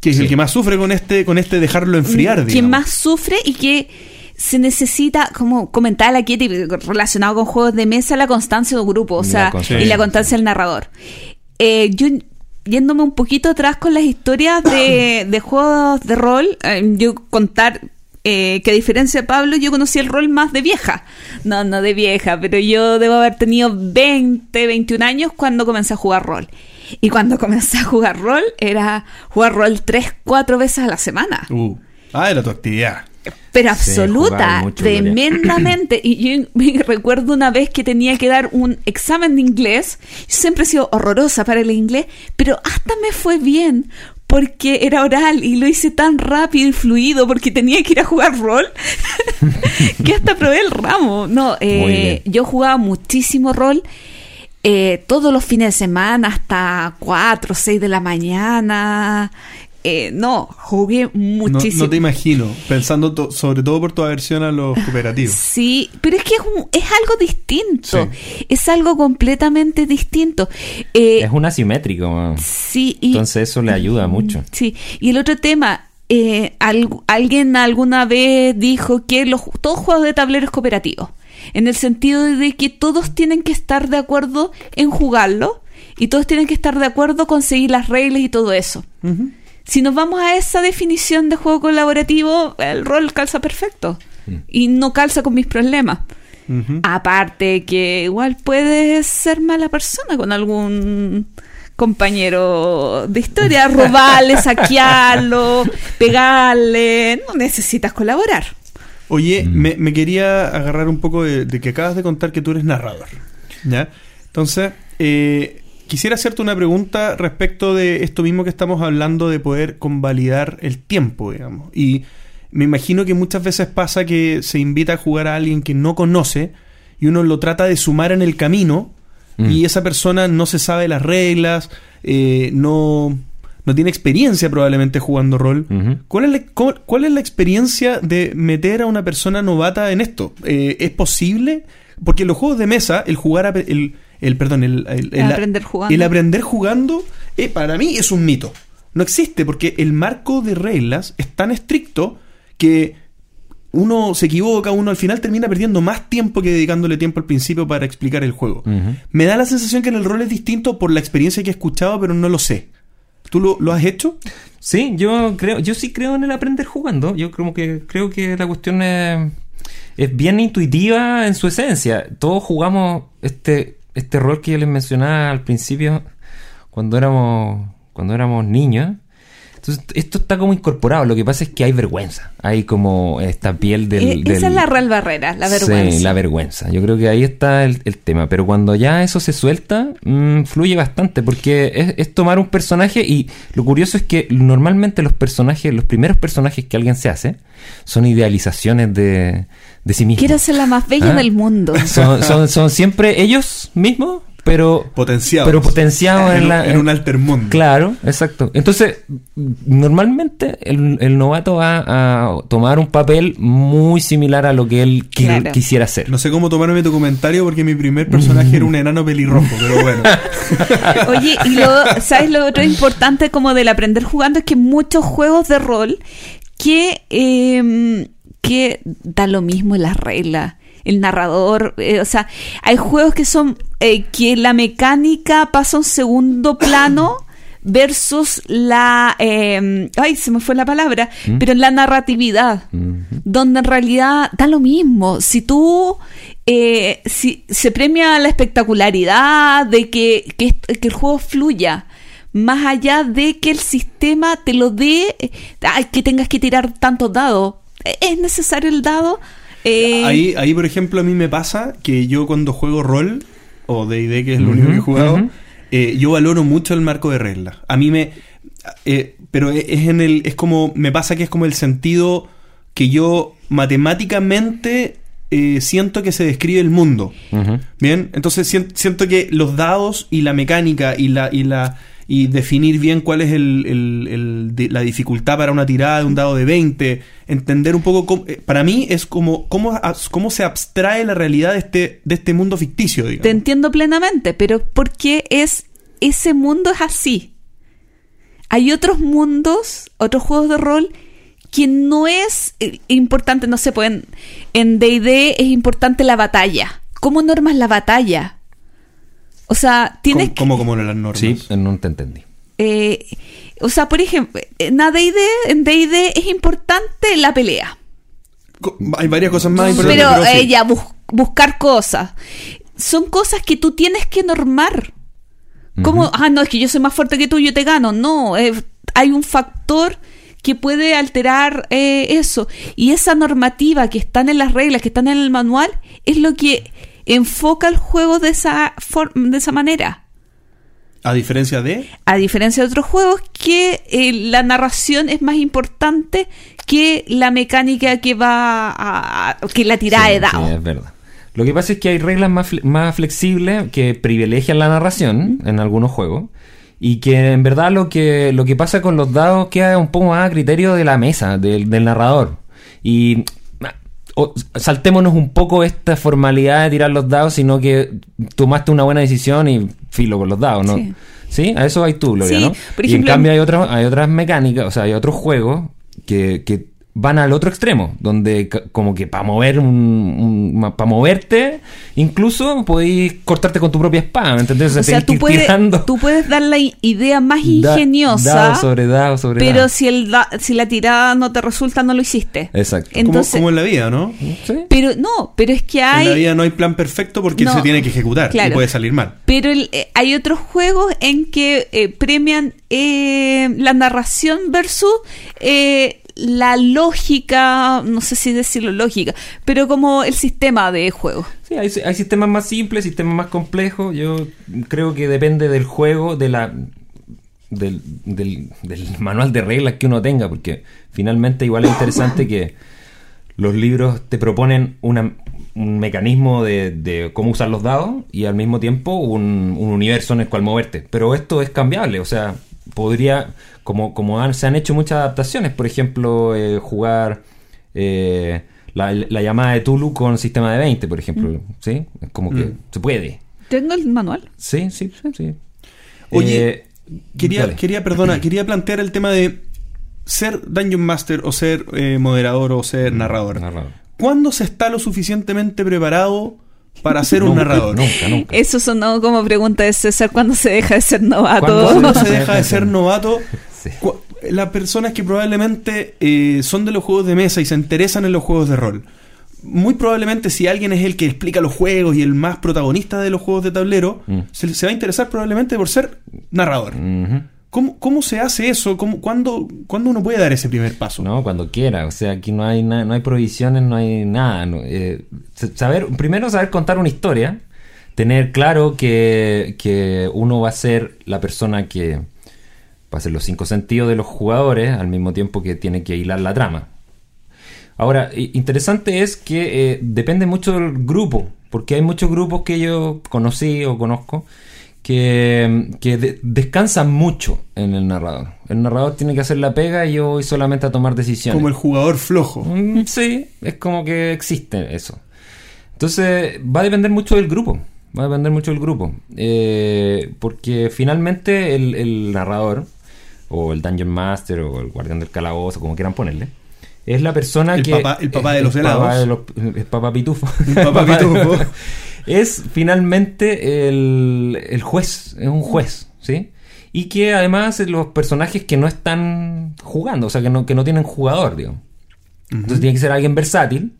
Que es Sí. el que más sufre con este, con este dejarlo enfriar, Quien digamos. más sufre y que se necesita, como comentaba la Kitty, relacionado con juegos de mesa, la constancia del grupo, o sea, y la constancia del narrador. Eh, yo, yéndome un poquito atrás con las historias de, <coughs> de juegos de rol, eh, yo contar eh, que a diferencia de Pablo, yo conocí el rol más de vieja. No, no de vieja, pero yo debo haber tenido 20, 21 años cuando comencé a jugar rol. Y cuando <laughs> comencé a jugar rol, era jugar rol 3, 4 veces a la semana. Uh. Ah, era tu actividad. Pero absoluta, mucho, tremendamente. Y yo <laughs> me recuerdo una vez que tenía que dar un examen de inglés. Yo siempre he sido horrorosa para el inglés, pero hasta me fue bien porque era oral y lo hice tan rápido y fluido porque tenía que ir a jugar rol <laughs> que hasta probé el ramo. No, eh, yo jugaba muchísimo rol. eh, todos los fines de semana hasta 4 o 6 de la mañana. Eh, no, jugué muchísimo. no te imagino, pensando to- sobre todo por tu aversión a los cooperativos. Sí, pero es que es, un- es algo distinto. Es algo completamente distinto. Eh, Es un asimétrico. man. sí, y, Entonces eso le ayuda mucho. sí. Y el otro tema, eh, al- alguien alguna vez dijo que los, todos juegos de tablero es cooperativo. En el sentido de que todos tienen que estar de acuerdo en jugarlo y todos tienen que estar de acuerdo con seguir las reglas y todo eso. Ujú. Si nos vamos a esa definición de juego colaborativo, el rol calza perfecto. Mm. Y no calza con mis problemas. Aparte que igual puedes ser mala persona con algún compañero de historia, <laughs> robarle, saquearlo, pegarle. No necesitas colaborar. Oye, Mm. me, me quería agarrar un poco de, de que acabas de contar que tú eres narrador. ¿Ya? Entonces, eh, quisiera hacerte una pregunta respecto de esto mismo que estamos hablando de poder convalidar el tiempo, digamos. Y me imagino que muchas veces pasa que se invita a jugar a alguien que no conoce y uno lo trata de sumar en el camino Mm. y esa persona no se sabe las reglas, eh, no, no tiene experiencia probablemente jugando rol. ¿Cuál es, la, cu- cuál es la experiencia de meter a una persona novata en esto? Eh, ¿Es posible? Porque en los juegos de mesa, el jugar, a- el, el perdón, el, el- El aprender jugando. el aprender jugando, eh, para mí es un mito. No existe porque el marco de reglas es tan estricto que uno se equivoca, uno al final termina perdiendo más tiempo que dedicándole tiempo al principio para explicar el juego. Me da la sensación que en el rol es distinto por la experiencia que he escuchado, pero no lo sé. ¿Tú lo, lo has hecho? Sí, yo creo, yo sí creo en el aprender jugando. Yo creo que creo que la cuestión es, es bien intuitiva en su esencia. Todos jugamos este, este rol que yo les mencionaba al principio cuando éramos cuando éramos niños. Entonces, esto está como incorporado. Lo que pasa es que hay vergüenza. Hay como esta piel del. Eh, Esa del- es la real barrera, la vergüenza. Sí, la vergüenza. Yo creo que ahí está el, el tema. Pero cuando ya eso se suelta, mm, fluye bastante. Porque es, es tomar un personaje y lo curioso es que normalmente los personajes, los primeros personajes que alguien se hace, son idealizaciones de, de sí mismo. Quiero ser la más bella Ah. del mundo. <laughs> Son, son, son siempre ellos mismos, pero Potenciados. pero potenciados en, en, la, en un alter mundo. Claro, exacto. Entonces, normalmente el, el novato va a tomar un papel muy similar a lo que él qui- Claro. quisiera hacer. No sé cómo tomarme tu comentario porque mi primer personaje era un enano pelirrojo, pero bueno. <laughs> Oye, y lo, ¿sabes lo otro importante como del aprender jugando? Es que muchos juegos de rol que, eh, que da lo mismo en las reglas. El narrador, eh, o sea, hay juegos que son eh, que la mecánica pasa a un segundo <coughs> plano versus la, eh, ay, se me fue la palabra, pero la narratividad donde en realidad da lo mismo. Si tú, eh, si se premia la espectacularidad de que, que, que el juego fluya, más allá de que el sistema te lo dé, ay, que tengas que tirar tantos dados. ¿E- ¿Es necesario el dado? Eh, Ahí, ahí, por ejemplo, a mí me pasa que yo cuando juego rol, o D&D, que es lo único que he jugado, eh, yo valoro mucho el marco de reglas. A mí me... eh, pero es es en el... Es como... Me pasa que es como el sentido que yo matemáticamente eh, siento que se describe el mundo. Bien, entonces sien- siento que los dados y la mecánica y la y la y definir bien cuál es el, la dificultad para una tirada de un dado de 20, entender un poco cómo- eh, para mí es como cómo, cómo se abstrae la realidad de este de este mundo ficticio. Te entiendo plenamente, pero ¿por qué es ese mundo es así? Hay otros mundos, otros juegos de rol que no es eh, importante, no sé, pues en- en D&D es importante la batalla. ¿Cómo normas la batalla? O sea, tienes ¿Cómo, cómo, cómo no las normas? Sí, no te entendí. que... eh, o sea, por ejemplo, en D&D en D&D es importante la pelea. Co- Hay varias cosas más importantes. Pero, pero sí. eh, bus- buscar cosas. Son cosas que tú tienes que normar. ¿Cómo? Ah, no, es que yo soy más fuerte que tú, yo te gano. No, eh, hay un factor que puede alterar eh, eso. Y esa normativa que están en las reglas, que están en el manual, es lo que enfoca el juego de esa, for- de esa manera. A diferencia de A diferencia de otros juegos que eh, la narración es más importante que la mecánica que va a, a- que la tirada Sí, de dado. sí, es verdad. Lo que pasa es que hay reglas más, fle- más flexibles que privilegian la narración en algunos juegos. Y que en verdad lo que, lo que pasa con los dados queda un poco más a criterio de la mesa, del, del narrador. Y o- saltémonos un poco esta formalidad de tirar los dados, sino que tomaste una buena decisión y filo con los dados, ¿no? Sí. Sí, a eso hay tú, Gloria, Sí, ¿no? por y en cambio hay otras, hay otras mecánicas, o sea, hay otros juegos que, que van al otro extremo, donde como que para mover un, para moverte, incluso podéis cortarte con tu propia espada, ¿me entendés? O sea, tú puedes, tirando tú puedes dar la idea más da- ingeniosa, dado sobre dado sobre pero dado. si el da- si la tirada no te resulta, no lo hiciste. Exacto. como, Entonces, como en la vida, ¿no? Sí. pero no, pero es que En la hay, vida no hay plan perfecto porque No, se tiene que ejecutar y claro. puede salir mal. pero el- eh, hay otros juegos en que eh, premian eh, la narración versus eh, la lógica, no sé si decirlo lógica, pero como el sistema de juego. Sí, hay, sistemas más simples, sistemas más complejos. Yo creo que depende del juego, de la del, del- del manual de reglas que uno tenga, porque finalmente igual es interesante que los libros te proponen una- un mecanismo de, de cómo usar los dados y al mismo tiempo un, un universo en el cual moverte. Pero esto es cambiable, o sea, podría, como, como han- se han hecho muchas adaptaciones, por ejemplo, eh, jugar eh, la, la llamada de Tulu con sistema de 20, por ejemplo, ¿sí? Es como que Mm. se puede. Tengo el manual. Sí, sí, sí. Oye, Eh, Quería, dale. quería, perdona, quería plantear el tema de ser Dungeon Master o ser eh, moderador o ser narrador. Narrador. ¿Cuándo se está lo suficientemente preparado para ser un Nunca, narrador? Nunca, nunca. Eso sonó como pregunta de César, ¿cuándo se deja de ser novato? ¿Cuándo ¿Cuándo se deja de ser novato? Sí. Las personas que probablemente eh, son de los juegos de mesa y se interesan en los juegos de rol. Muy probablemente si alguien es el que explica los juegos y el más protagonista de los juegos de tablero, Mm. se, se va a interesar probablemente por ser narrador. ¿Cómo, cómo se hace eso? ¿Cómo, cuándo, cuándo uno puede dar ese primer paso? No, cuando quiera. O sea, aquí no hay, no hay prohibiciones, no hay nada. eh, saber, primero saber contar una historia. Tener claro que, que uno va a ser la persona que va a ser los cinco sentidos de los jugadores al mismo tiempo que tiene que hilar la trama. Ahora, interesante es que eh, depende mucho del grupo, porque hay muchos grupos que yo conocí o conozco que, que de- descansan mucho en el narrador. El narrador tiene que hacer la pega y yo voy solamente a tomar decisiones. Como el jugador flojo. Mm, Sí, es como que existe eso. Entonces, va a depender mucho del grupo. Va a depender mucho del grupo. Eh, porque finalmente el, el narrador, o el Dungeon Master, o el guardián del calabozo, como quieran ponerle, es la persona El que. papá- el papá de los papá helados. de los- el papá pitufo. El papá <laughs> pitufo. <laughs> es finalmente el, el juez, es un juez, ¿sí? Y que además los personajes que no están jugando, o sea, que no, que no tienen jugador, digamos. Entonces tiene que ser alguien versátil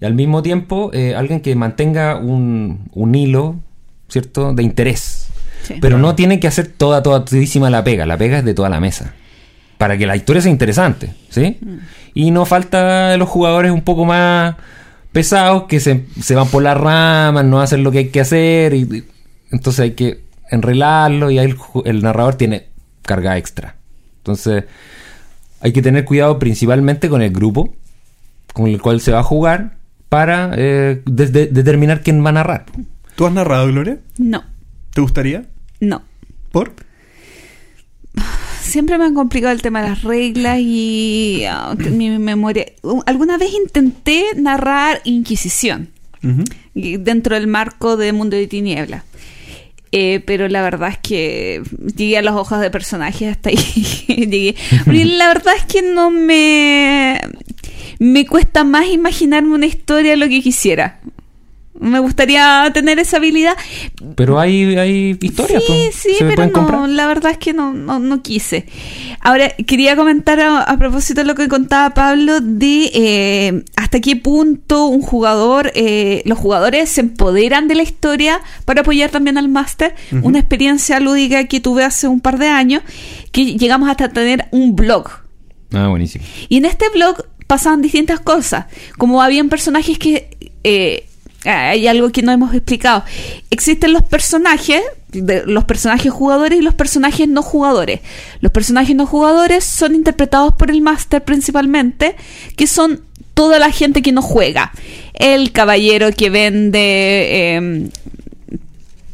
y al mismo tiempo eh, alguien que mantenga un, un hilo, ¿cierto?, de interés. Sí. Pero no tiene que hacer toda, toda, todísima la pega. La pega es de toda la mesa. Para que la historia sea interesante, ¿sí? Y no falta los jugadores un poco más pesados que se, se van por las ramas, no hacen lo que hay que hacer. Y, y- entonces hay que enrelarlo y ahí el, narrador tiene carga extra. Entonces hay que tener cuidado principalmente con el grupo con el cual se va a jugar para eh, de- de- determinar quién va a narrar. ¿Tú has narrado, Gloria? No, ¿Te gustaría? no. ¿Por? Siempre me han complicado el tema de las reglas y ah, mi memoria. Alguna vez intenté narrar Inquisición dentro del marco de Mundo de Tiniebla. Eh, pero la verdad es que llegué a las hojas de personajes hasta ahí. <laughs> llegué. <laughs> La verdad es que no me. Me cuesta más imaginarme una historia de lo que quisiera. Me gustaría tener esa habilidad. Pero hay, hay historias. Sí, pues, sí, pero no, comprar. la verdad es que no, no, no quise. Ahora, quería comentar a, a propósito de lo que contaba Pablo de eh, hasta qué punto un jugador, eh, los jugadores se empoderan de la historia para apoyar también al máster. Una experiencia lúdica que tuve hace un par de años, que llegamos hasta tener un blog. Ah, buenísimo. Y en este blog pasaban distintas cosas, como habían personajes que... eh, hay algo que no hemos explicado. Existen los personajes, los personajes jugadores y los personajes no jugadores. Los personajes no jugadores son interpretados por el máster principalmente, que son toda la gente que no juega. El caballero que vende em,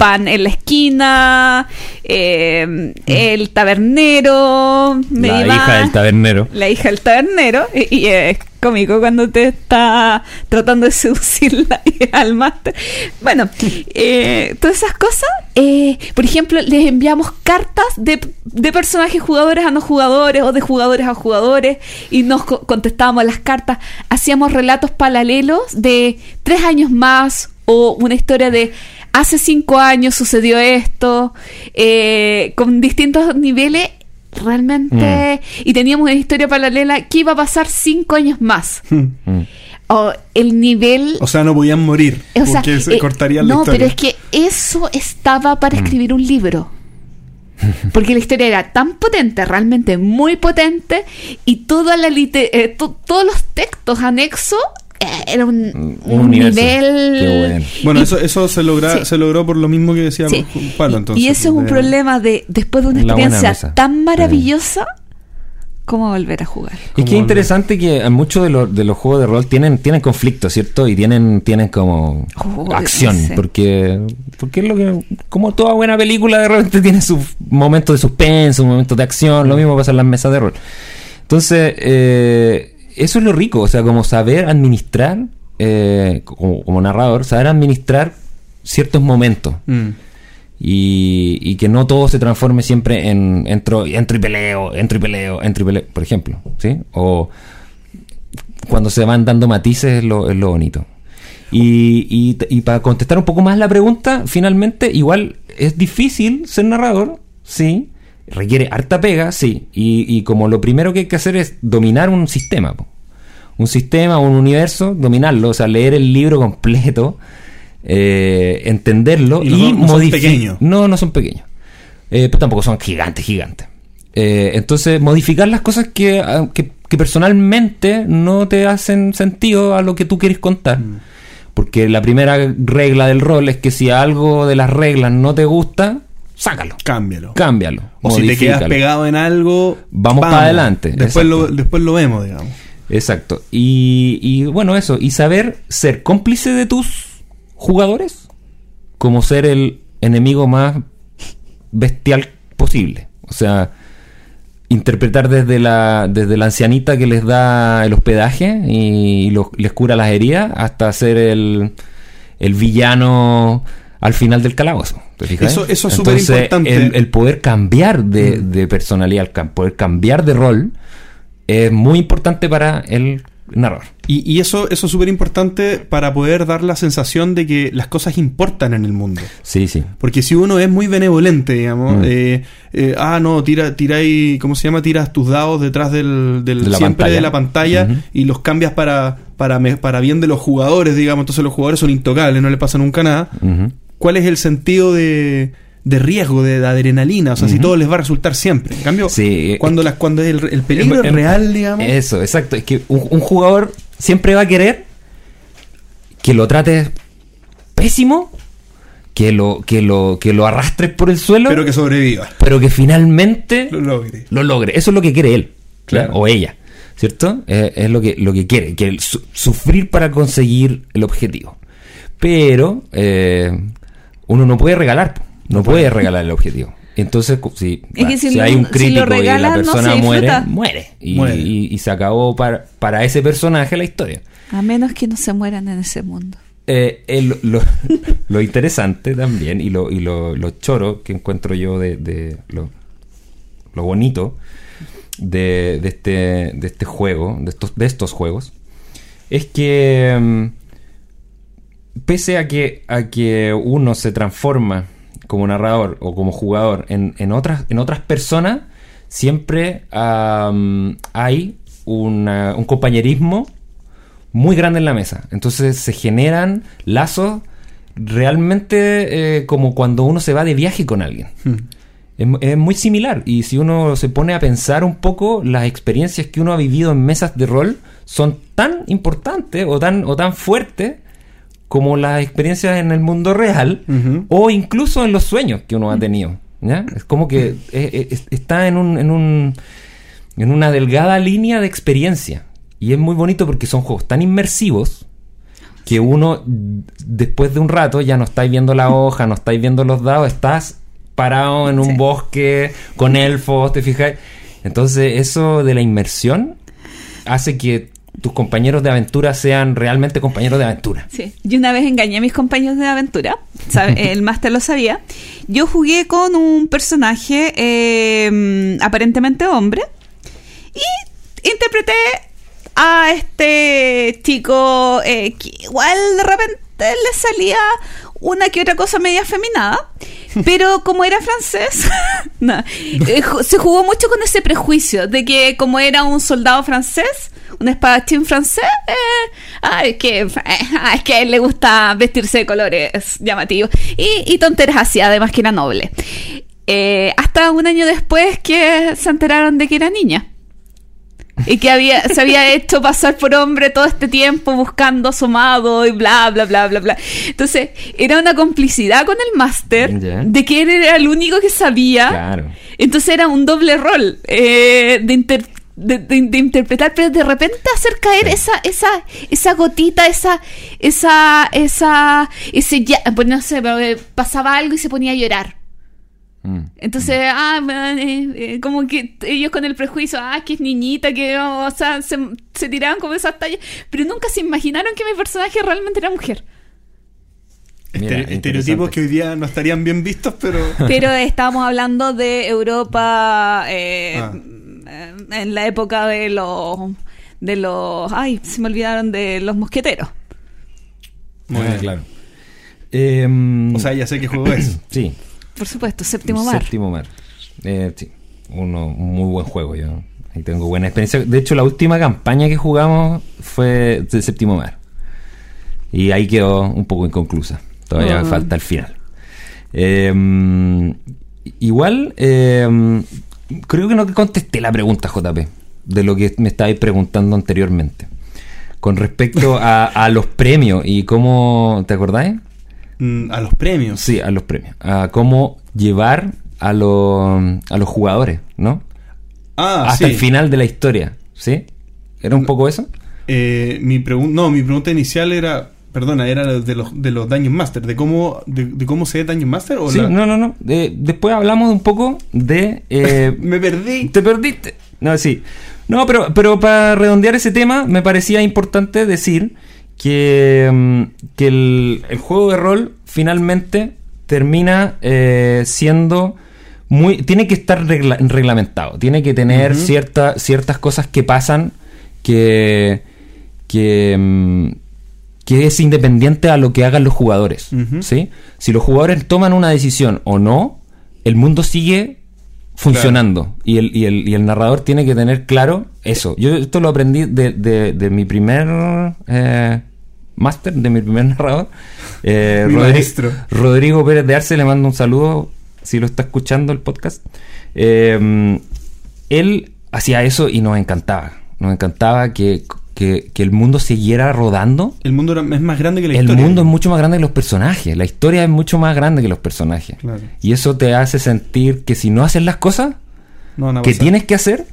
pan en la esquina, em, el tabernero, La hija del tabernero. La hija del tabernero. Y, y es cómico cuando te está tratando de seducir la- <laughs> al máster. Bueno, eh, todas esas cosas. eh, por ejemplo, les enviamos cartas de, de personajes jugadores a no jugadores o de jugadores a jugadores y nos co- contestábamos las cartas. Hacíamos relatos paralelos de tres años más o una historia de hace cinco años sucedió esto, eh, con distintos niveles realmente y teníamos una historia paralela que iba a pasar cinco años más Mm. o el nivel O sea, no podían morir. o sea, porque se eh, cortarían la no historia. pero es que eso estaba para Mm. escribir un libro <laughs> porque la historia era tan potente realmente muy potente y toda la eh, to- todos los textos anexos era un, Un un universo. nivel Qué bueno. Bueno, y- eso, eso se, logra, Sí. se logró por lo mismo que decía Sí. Pablo. Y- Entonces, y ese es un de- problema de después de una experiencia tan maravillosa, ¿cómo volver a jugar? Es que es interesante que muchos de los, de los juegos de rol tienen, tienen conflictos, ¿cierto? Y tienen, tienen como Oh, acción. sí. Porque, porque es lo que. Como toda buena película, de repente tiene sus momentos de suspenso, momentos de acción. Lo mismo pasa en las mesas de rol. Entonces, eh, eso es lo rico. O sea, como saber administrar, eh, como, como narrador, saber administrar ciertos momentos. Mm. Y, y que no todo se transforme siempre en entro, entro y peleo, entro y peleo, entro y peleo, por ejemplo, ¿sí? O cuando se van dando matices es lo, es lo bonito. Y, y, y para contestar un poco más la pregunta, finalmente, igual es difícil ser narrador, sí, requiere harta pega, sí, y, y como lo primero que hay que hacer es dominar un sistema, po. un sistema, un universo, dominarlo, o sea, leer el libro completo, eh, entenderlo Y y, no son- no son modifi- pequeños. No, no son pequeños. Eh, pero tampoco son gigantes, gigantes. Eh, entonces, modificar las cosas que, ah, que, que personalmente no te hacen sentido a lo que tú quieres contar. Porque la primera regla del rol es que si algo de las reglas no te gusta, sácalo. Cámbialo. Cámbialo. O si te quedas pegado en algo, Vamos para adelante, Después lo, después lo vemos, digamos. Exacto. Y, y bueno, eso. Y saber ser cómplice de tus jugadores como ser el enemigo más bestial posible. O sea, interpretar desde la, desde la ancianita que les da el hospedaje y, los- les cura las heridas hasta ser el, el villano al final del calabozo. ¿te fijas? Eso- eso es Entonces, superimportante. El, el poder cambiar de, de personalidad, el poder cambiar de rol, es muy importante para el narrador. Y, y eso, eso es súper importante para poder dar la sensación de que las cosas importan en el mundo. Sí, sí. Porque si uno es muy benevolente, digamos, Mm. eh, eh, ah, no, tira, tiráis, ¿cómo se llama? Tiras tus dados detrás del, del- De la siempre pantalla. de la pantalla y los cambias para, para, bien de los jugadores, digamos, entonces los jugadores son intocables, no le pasa nunca nada. ¿Cuál es el sentido de, de riesgo, de, de adrenalina? O sea, si todo les va a resultar siempre. En cambio, Sí, cuando, las, cuando el, el peligro Em- es real, digamos. Eso, exacto. Es que un, un jugador siempre va a querer que lo trates pésimo, que lo, que lo, que lo arrastres por el suelo, pero que sobreviva. pero que finalmente Lo logre. lo logre. Eso es lo que quiere él. Claro. O ella. ¿Cierto? Eh, es lo que, lo que quiere. Que su- sufrir para conseguir el objetivo. Pero eh, uno no puede regalar. No puede regalar el objetivo. Entonces, si, Es que si si lo- hay un si crítico y la no persona muere, muere. Y, Muere. y- y se acabó para, para ese personaje la historia. A menos que no se mueran en ese mundo. Eh, el- lo, <laughs> lo interesante también y lo, y lo, lo choro que encuentro yo de, de lo, lo bonito de, de este, de este juego, de estos, de estos juegos, es que mm, pese a que, a que uno se transforma como narrador o como jugador en, en otras, en otras personas, siempre hay una- un compañerismo muy grande en la mesa. Entonces se generan lazos realmente eh, como cuando uno se va de viaje con alguien. Hmm. Es, es muy similar. Y si uno se pone a pensar un poco, las experiencias que uno ha vivido en mesas de rol son tan importantes o tan, o tan fuertes como las experiencias en el mundo real o incluso en los sueños que uno ha tenido. ¿ya? Es como que eh, eh, es- está en un, en un en una delgada línea de experiencia. Y es muy bonito porque son juegos tan inmersivos que uno, después de un rato, ya no estáis viendo la hoja, no estáis viendo los dados, estás parado en un Sí. bosque con elfos, ¿te fijas? Entonces, eso de la inmersión hace que tus compañeros de aventura sean realmente compañeros de aventura. Sí. Yo una vez engañé a mis compañeros de aventura. sabe- <laughs> El máster lo sabía. Yo jugué con un personaje eh, aparentemente hombre. Y interpreté a este chico eh, que igual de repente le salía una que otra cosa media feminada. Pero como era francés, <laughs> eh, se jugó mucho con ese prejuicio de que como era un soldado francés, un espadachín francés, eh, ay, que, eh, es que a él le gusta vestirse de colores llamativos y, y tonteras así, además que era noble. Eh, hasta un año después que se enteraron de que era niña. Y que había, se había hecho pasar por hombre todo este tiempo buscando asomado y bla, bla, bla, bla, bla. Entonces, era una complicidad con el máster de que él era el único que sabía. Claro. Entonces era un doble rol eh, de, inter- de, de- de interpretar, pero de repente hacer caer Sí. esa, esa, esa gotita, esa, esa, esa, ese ya, pues no sé, pero, eh, pasaba algo y se ponía a llorar. Mm. Entonces, ah, man, eh, eh, como que ellos con el prejuicio, ah, que es niñita, que, oh, o sea, se, se tiraban como esas tallas, pero nunca se imaginaron que mi personaje realmente era mujer. Mira, Estere- estereotipos que hoy día no estarían bien vistos, pero. <laughs> Pero estábamos hablando de Europa eh, Ah. en la época de los, de los, ay, se me olvidaron de los mosqueteros. Muy Ah, bien. claro. O sea, ya sé qué juego es. sí, <clears throat> Por supuesto, séptimo mar. Séptimo mar. Eh, sí, uno, un muy buen juego. Yo ahí tengo buena experiencia. De hecho, la última campaña que jugamos fue de séptimo mar. Y ahí quedó un poco inconclusa. Todavía me falta el final. Eh, igual, eh, creo que no contesté la pregunta, JP, de lo que me estabais preguntando anteriormente. Con respecto a, a los premios y cómo, ¿te acordáis? Mm, a los premios. Sí, a los premios. A cómo llevar a, los a los jugadores, ¿no? Ah, Hasta sí. el final de la historia, ¿sí? ¿Era un poco eso? Eh, mi no, mi pregunta inicial era, perdona, era de los de los Dungeon Master, de cómo de, de cómo se ve Dungeon Master o Sí, la- no, no, no. Eh, después hablamos un poco de... <laughs> eh, me perdí. Te perdiste. No, sí. No, pero, pero para redondear ese tema, me parecía importante decir que, mm, que el, el juego de rol finalmente termina eh, siendo muy. Tiene que estar regla- reglamentado. Tiene que tener cierta- ciertas cosas que pasan que. que. mm, que es independiente a lo que hagan los jugadores. ¿sí? Si los jugadores toman una decisión o no, el mundo sigue funcionando. Y, el, y, el, y el narrador tiene que tener claro eso. Yo esto lo aprendí de, de- de mi primer eh, máster, de mi primer narrador. <laughs> Eh, Mi. Rodrigo Pérez de Arce, le mando un saludo si lo está escuchando el podcast. Eh, él hacía eso y nos encantaba. Nos encantaba que, que- que el mundo siguiera rodando. El mundo es más grande que la El historia. mundo es mucho más grande que los personajes. La historia es mucho más grande que los personajes. Claro. Y eso te hace sentir que si no haces las cosas No que tienes que hacer,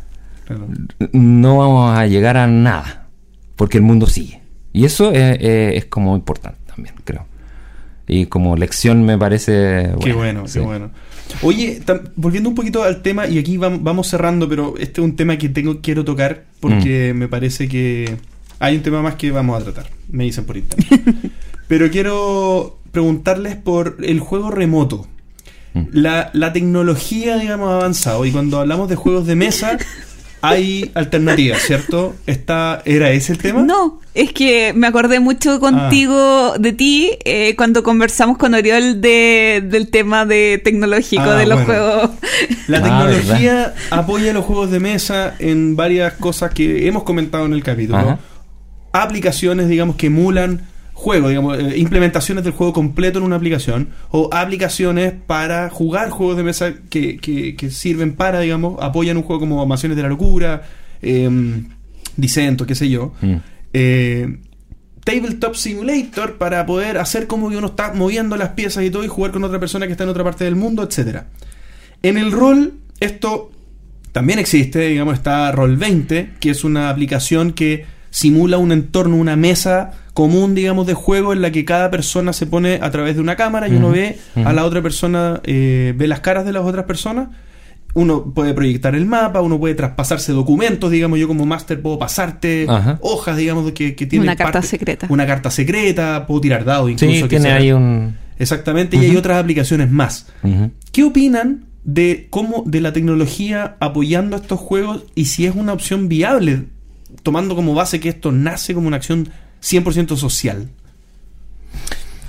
Claro. no vamos a llegar a nada. Porque el mundo sigue. Y eso es, es- es como importante también, creo. Y como lección me parece... Qué bueno, sí. qué bueno. Oye, volviendo un poquito al tema, y aquí vam- vamos cerrando, pero este es un tema que tengo quiero tocar Mm. porque me parece que hay un tema más que vamos a tratar. Me dicen por internet. <laughs> pero quiero preguntarles por el juego remoto. Mm. La, la tecnología, digamos, ha avanzado y cuando hablamos de juegos de mesa <laughs> hay alternativas, ¿cierto? Está, ¿Era ese el tema? No, es que me acordé mucho contigo de ti eh, cuando conversamos con Oriol de, del tema de tecnológico Ah, de los bueno. juegos. La Ah, tecnología apoya los juegos de mesa en varias cosas que hemos comentado en el capítulo. Ajá. Aplicaciones, digamos, que emulan juegos, digamos, eh, implementaciones del juego completo en una aplicación, o aplicaciones para jugar juegos de mesa que, que- que sirven para, digamos, apoyan un juego como Mansiones de la Locura, eh, Dicento, qué sé yo. Mm. Eh, Tabletop Simulator para poder hacer como que uno está moviendo las piezas y todo y jugar con otra persona que está en otra parte del mundo, etcétera. En el rol, esto también existe, digamos, está Roll20, que es una aplicación que simula un entorno, una mesa común, digamos, de juego en la que cada persona se pone a través de una cámara y uno ve a la otra persona, eh, ve las caras de las otras personas. Uno puede proyectar el mapa, uno puede traspasarse documentos, digamos, yo como máster puedo pasarte Ajá. hojas, digamos, que, que tienen Una carta parte- secreta. Una carta secreta, puedo tirar dados incluso. Sí, que tiene sea- ahí un... Exactamente, y hay otras aplicaciones más. ¿Qué opinan de cómo de la tecnología apoyando a estos juegos y si es una opción viable, tomando como base que esto nace como una acción 100% social?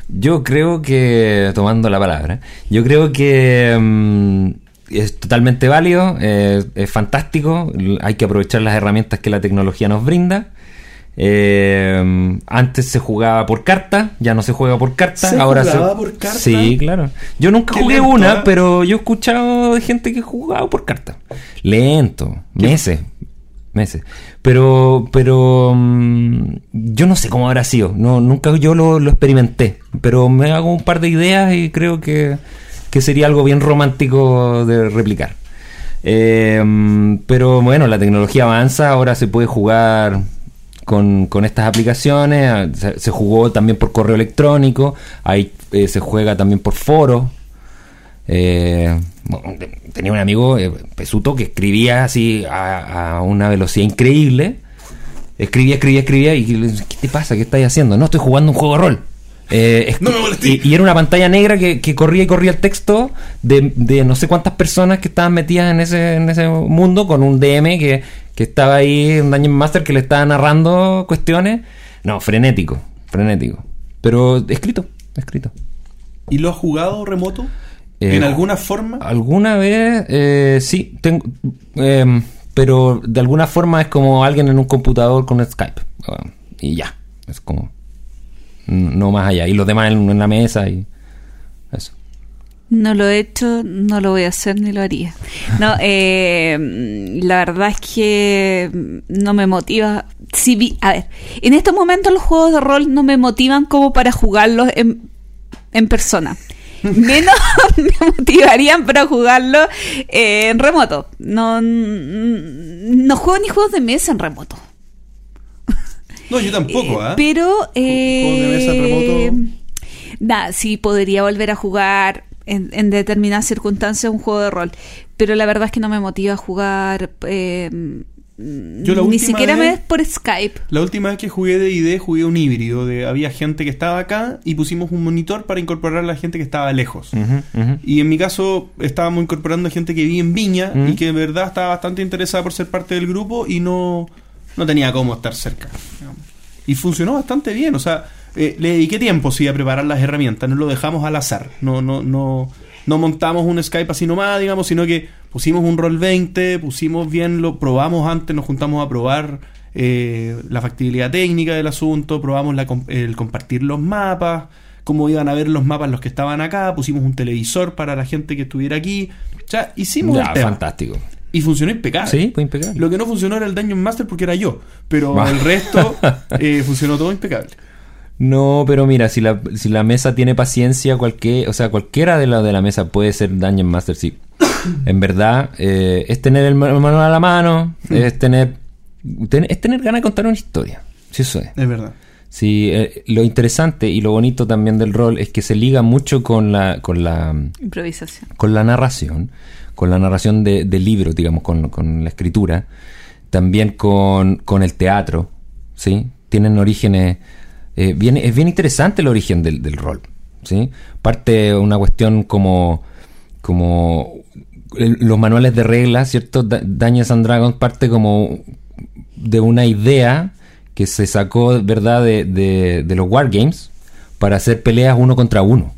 Yo creo que, tomando la palabra, yo creo que mm, es totalmente válido, eh, es fantástico, hay que aprovechar las herramientas que la tecnología nos brinda. Eh, antes se jugaba por carta, ya no se juega por carta. ¿Se ahora jugaba se... por carta? Sí, claro. Yo nunca Qué jugué lento, una, ¿eh? pero yo he escuchado de gente que jugaba por carta. Lento, meses, meses. Pero, pero mm, yo no sé cómo habrá sido. No, nunca yo lo, lo experimenté. Pero me hago un par de ideas y creo que, que sería algo bien romántico de replicar. Eh, pero bueno, la tecnología avanza, ahora se puede jugar con, con estas aplicaciones, ah, se, jugó también por correo electrónico, ahí eh, se juega también por foro. Eh, tenía un amigo, eh, Pesuto, que escribía así a, a una velocidad increíble. Escribía, escribía, escribía y ¿qué te pasa? ¿Qué estás haciendo? No, estoy jugando un juego de rol. Eh, No me y, y era una pantalla negra que, que corría y corría el texto de, de no sé cuántas personas que estaban metidas en ese, en ese mundo con un DM que, que estaba ahí, un Dungeon Master que le estaba narrando cuestiones. No, frenético, frenético. Pero escrito, escrito. ¿Y lo has jugado remoto? Eh, ¿En alguna forma? Alguna vez, eh, sí, tengo, em, pero de alguna forma es como alguien en un computador con Skype. y ya, es como, no más allá. Y los demás en, en la mesa y eso. No lo he hecho, no lo voy a hacer ni lo haría. No, <laughs> eh, la verdad es que no me motiva. Si vi, a ver, en estos momentos los juegos de rol no me motivan como para jugarlos en, en persona. Menos <laughs> me motivarían para jugarlo eh, en remoto. No, no juego ni juegos de mesa en remoto. No, yo tampoco, ¿ah? Pero, eh, Juegos de mesa en remoto. Nada, sí podría volver a jugar en, en determinadas circunstancias un juego de rol. Pero la verdad es que no me motiva a jugar. eh, Yo la ni última siquiera me vez- ves por Skype. La última vez que jugué de ID jugué un híbrido. De, había gente que estaba acá y pusimos un monitor para incorporar a la gente que estaba lejos. Y en mi caso estábamos incorporando gente que vive en Viña Mm. y que de verdad estaba bastante interesada por ser parte del grupo y no, no tenía cómo estar cerca. digamos. Y funcionó bastante bien. O sea, eh, le dediqué tiempo sí a preparar las herramientas. No lo dejamos al azar. No, no, no, no montamos un Skype así nomás, digamos, sino que pusimos un roll 20, pusimos bien, lo probamos antes, nos juntamos a probar eh, la factibilidad técnica del asunto, probamos la el compartir los mapas, cómo iban a ver los mapas los que estaban acá, pusimos un televisor para la gente que estuviera aquí. O sea, hicimos Ya, el tema. fantástico. Y funcionó impecable. Sí, fue impecable. Lo que no funcionó era el Dungeon Master porque era yo. Pero el resto <laughs> eh, funcionó todo impecable. No, pero mira, si la, si la mesa tiene paciencia, cualquier, o sea, cualquiera de la de la mesa puede ser Dungeon Master, sí. <coughs> en verdad, eh, es tener el ma- manual a la mano, es tener, ten- es tener ganas de contar una historia. Sí, eso es. Es verdad. Sí, eh, lo interesante y lo bonito también del rol es que se liga mucho con la, con la, Improvisación. con la narración, con la narración de, de libros, digamos, con, con la escritura, también con, con el teatro, ¿sí? Tienen orígenes... eh, bien, es bien interesante el origen del, del rol, ¿sí? Parte una cuestión como... como los manuales de reglas, ¿cierto? Da- Dungeons and Dragons parte como de una idea que se sacó, ¿verdad?, de, de, de los wargames para hacer peleas uno contra uno.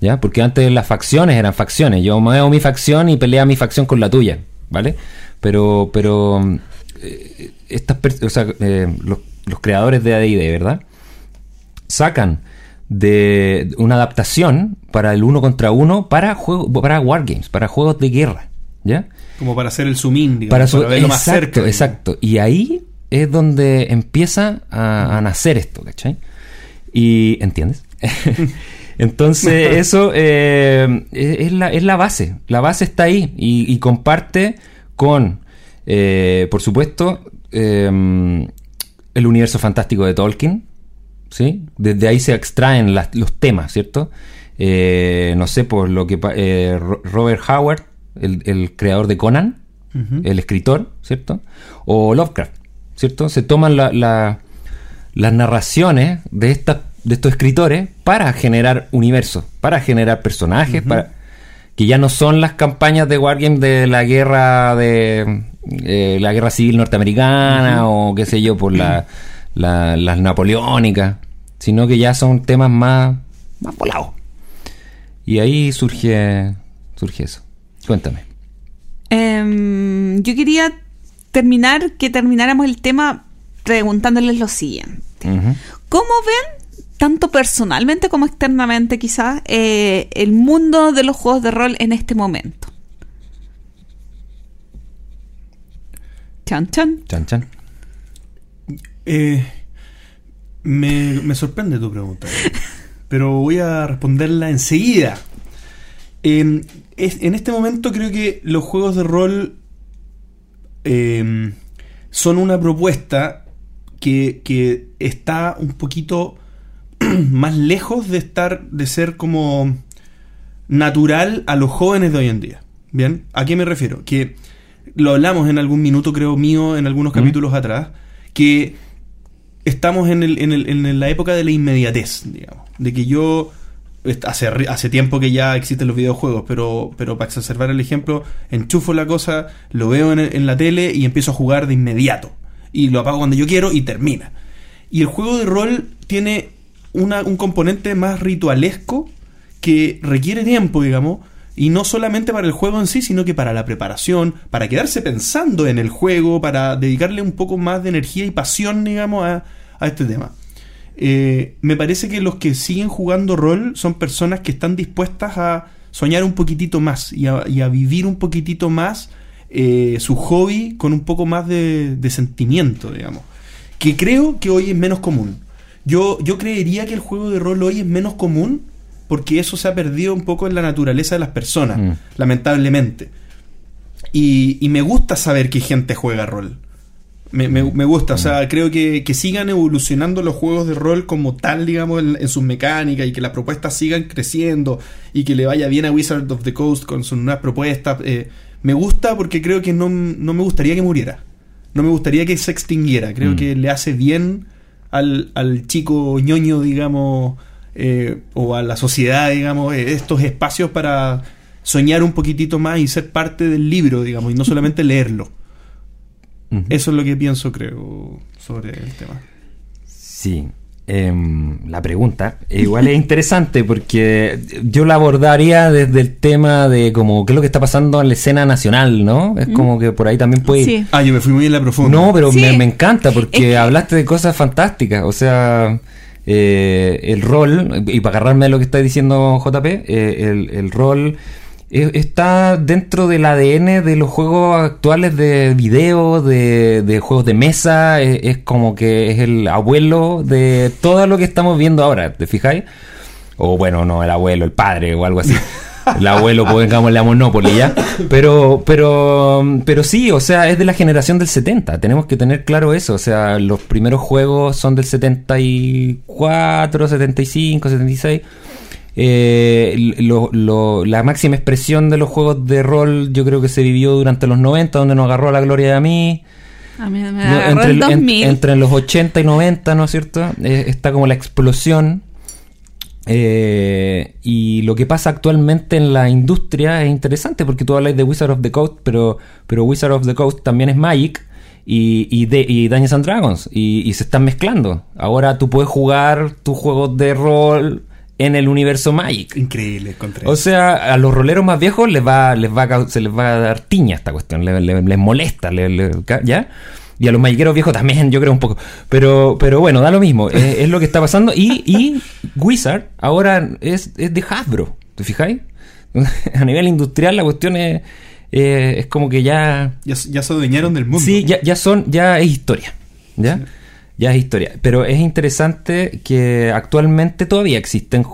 ¿Ya? Porque antes las facciones eran facciones. Yo muevo mi facción y pelea mi facción con la tuya, ¿vale? Pero, pero eh, estas o sea, eh, los, los creadores de AD&D, ¿verdad? Sacan de una adaptación para el uno contra uno para juego, para wargames, para juegos de guerra, ¿ya? Como para hacer el zoom in, digamos, Para para, su- más cerca. exacto. Y ahí es donde empieza a, a nacer esto, ¿cachai? Y, ¿entiendes? <laughs> Entonces, <laughs> eso eh, es, es la, es la base. La base está ahí y, y comparte con, eh, por supuesto, eh, el universo fantástico de Tolkien. ¿Sí? Desde ahí se extraen las- los temas, ¿cierto? Eh, no sé, por lo que eh, Ro- Robert Howard, el, el creador de Conan, el escritor, ¿cierto? O Lovecraft, ¿cierto? Se toman la- la- las narraciones de, estas de estos escritores para generar universos, para generar personajes, para que ya no son las campañas de Wargame de la guerra de eh, la guerra civil norteamericana o qué sé yo por la, <clears throat> la- las napoleónicas, sino que ya son temas más más volados. Y ahí surge surge eso. Cuéntame. Em, yo quería terminar, que termináramos el tema preguntándoles lo siguiente. ¿Cómo ven, tanto personalmente como externamente quizás, eh, el mundo de los juegos de rol en este momento? Chan, chan. Chan chan. Eh, me, me sorprende tu pregunta, pero voy a responderla enseguida. Eh, es- en este momento creo que los juegos de rol eh, son una propuesta que, que está un poquito <clears throat> más lejos de estar, de ser como natural a los jóvenes de hoy en día. ¿Bien? ¿A qué me refiero? Que lo hablamos en algún minuto, creo mío, en algunos capítulos atrás, que estamos en, el- en el- en la época de la inmediatez, digamos. De que yo, hace, hace tiempo que ya existen los videojuegos, pero, pero para exacerbar el ejemplo, enchufo la cosa, lo veo en, en la tele y empiezo a jugar de inmediato. Y lo apago cuando yo quiero y termina. Y el juego de rol tiene una- un componente más ritualesco que requiere tiempo, digamos, y no solamente para el juego en sí, sino que para la preparación, para quedarse pensando en el juego, para dedicarle un poco más de energía y pasión, digamos, a, a este tema. Eh, me parece que los que siguen jugando rol son personas que están dispuestas a soñar un poquitito más y a, y a vivir un poquitito más eh, su hobby con un poco más de, de sentimiento, digamos. Que creo que hoy es menos común. Yo, yo creería que el juego de rol hoy es menos común porque eso se ha perdido un poco en la naturaleza de las personas, Mm. lamentablemente. Y, y me gusta saber que gente juega rol. Me, me- me gusta, o sea, creo que, que sigan evolucionando los juegos de rol como tal, digamos, en, en sus mecánicas y que las propuestas sigan creciendo y que le vaya bien a Wizard of the Coast con sus nuevas propuestas. eh, me gusta porque creo que no, no me gustaría que muriera. No me gustaría que se extinguiera. Creo Mm. que le hace bien al, al chico ñoño, digamos, eh, o a la sociedad, digamos, eh, estos espacios para soñar un poquitito más y ser parte del libro, digamos, y no solamente leerlo. Eso es lo que pienso, creo, sobre el tema. Sí. Em, la pregunta igual es interesante porque yo la abordaría desde el tema de como qué es lo que está pasando en la escena nacional, ¿no? Es como que por ahí también puede. Sí. Ah, yo me fui muy en la profunda. No, pero Sí. me, me encanta porque hablaste de cosas fantásticas. O sea, eh, el rol, y para agarrarme a lo que está diciendo JP, eh, el, el rol está dentro del ADN de los juegos actuales de video, de, de juegos de mesa. eh, es como que es el abuelo de todo lo que estamos viendo ahora, ¿te fijáis? O bueno, no, el abuelo, el padre o algo así. <laughs> El abuelo, pues pongámosle a Monopoly ya. Pero, pero, pero sí, o sea, es de la generación del 70. Tenemos que tener claro eso. O sea, los primeros juegos son del 74, 75, 76. Eh, lo- lo- la máxima expresión de los juegos de rol yo creo que se vivió durante los 90, donde nos agarró la gloria de mí. A mí me agarró entre, el el- en- 2000. entre los 80 y 90, ¿no es cierto? Eh, está como la explosión. Eh, y lo que pasa actualmente en la industria es interesante porque tú hablas de Wizard of the Coast, pero, pero Wizard of the Coast también es Magic y, y, de, y Dungeons and Dragons y, y se están mezclando. Ahora tú puedes jugar tus juegos de rol en el universo Magic. Increíble, encontré. O sea, a los roleros más viejos les va, les va se les va a dar tiña esta cuestión, le- le- les, molesta, ¿ya? Y a los magiqueros viejos también, yo creo un poco. Pero, pero bueno, da lo mismo, es, es lo que está pasando. Y, y Wizard ahora es, es de Hasbro, ¿te fijáis? <laughs> a nivel industrial la cuestión es, eh, es como que ya... ya, ya se adueñaron del mundo. Sí, ya, ya son, ya es historia. ¿Ya? Ya es historia. Pero es interesante que actualmente todavía existen.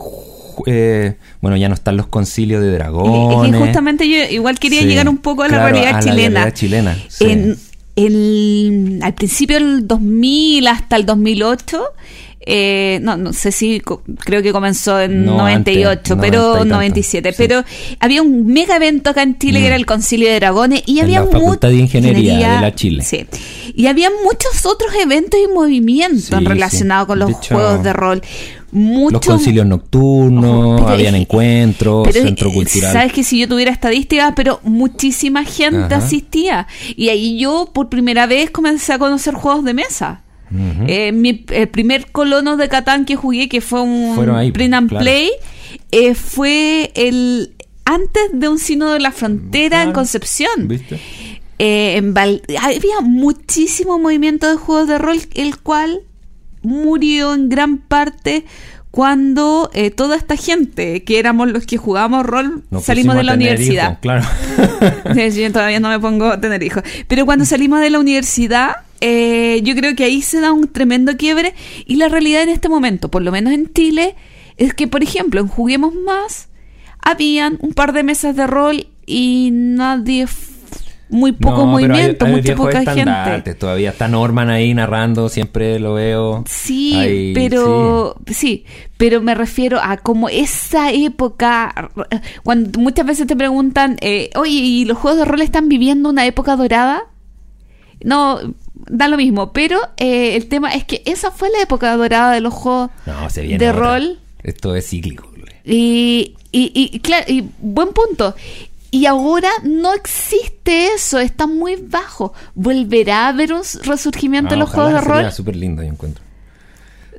eh, bueno, ya no están los concilios de Y- dragones. y que justamente yo igual quería Sí, llegar un poco a la claro, realidad a la chilena. realidad chilena, sí. En, el- al principio del 2000 hasta el 2008, eh, no, no sé si creo que comenzó en No, 98, antes, 90 pero y tanto, 97, sí. pero había un mega evento acá en Chile Mm. que era el Concilio de Dragones y En había la Facultad de Ingeniería de la Chile. Sí. Y había muchos otros eventos y movimientos Sí, relacionados con los De hecho, juegos de rol. Mucho, Los concilios nocturnos, Pero habían encuentros, pero, centro cultural. Sabes que si yo tuviera estadísticas, pero muchísima gente Ajá. asistía. Y ahí yo por primera vez comencé a conocer juegos de mesa. Eh, mi, el primer colono de Catán que jugué, que fue un ahí, print and claro. play, eh, fue el antes de un sino de la frontera en. Concepción. ¿Viste? Eh, en Val- había muchísimo movimiento de juegos de rol, el cual murió en gran parte cuando eh, toda esta gente, que éramos los que jugábamos rol, Nos salimos de la universidad. claro. <laughs> Yo todavía no me pongo a tener hijos. Pero cuando salimos de la universidad, eh, yo creo que ahí se da un tremendo quiebre. Y la realidad en este momento, por lo menos en Chile, es que, por ejemplo, en Juguemos Más, habían un par de mesas de rol y nadie, muy poco No, pero hay- movimiento, hay mucha poca gente. Todavía está Norman ahí narrando, siempre lo veo. Sí, Ahí, pero sí. pero me refiero a como esa época, cuando muchas veces te preguntan, eh, oye, ¿y los juegos de rol están viviendo una época dorada? No, da lo mismo, pero eh, el tema es que esa fue la época dorada de los juegos No, se viene de otra. rol. Esto es cíclico. Y, y, y, claro, y buen punto. Y ahora no existe eso, está muy bajo. ¿Volverá a haber un resurgimiento de Ah, los juegos de sería rol? súper lindo, yo encuentro.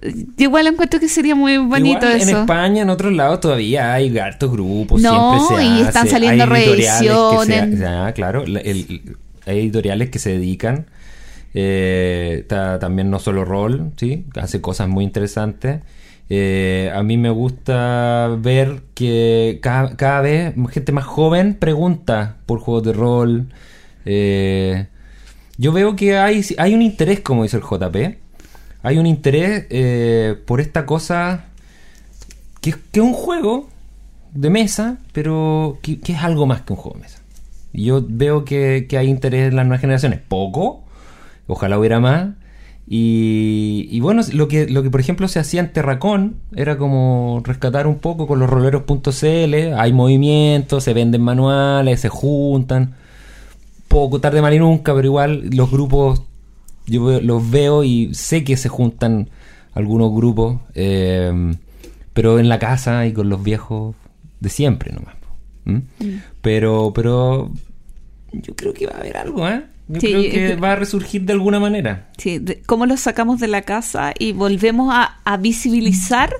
Yo igual encuentro que sería muy bonito Igual, eso. En España, en otros lados, todavía hay hartos grupos. No, siempre se y están saliendo reediciones. ah, claro. el- hay editoriales que se dedican. eh, ta- también no solo rol, ¿sí? Hace cosas muy interesantes. Eh, a mí me gusta ver que cada, vez gente más joven pregunta por juegos de rol. Eh, yo veo que hay, hay un interés, como dice el JP. Hay un interés por esta cosa que, que es un juego de mesa, pero que es algo más que un juego de mesa. Yo veo que, que hay interés en las nuevas generaciones. Poco, ojalá hubiera más. Y, y bueno, lo que, lo que por ejemplo se hacía en Terracón era como rescatar un poco con los roleros.cl. Hay movimientos, se venden manuales, se juntan. Poco tarde mal y nunca, pero igual los grupos yo los veo y sé que se juntan algunos grupos, eh, pero en la casa y con los viejos de siempre nomás. ¿m? Pero, pero yo creo que va a haber algo, ¿eh? Yo Sí, creo que va a resurgir de alguna manera. Sí, cómo los sacamos de la casa y volvemos a, a visibilizar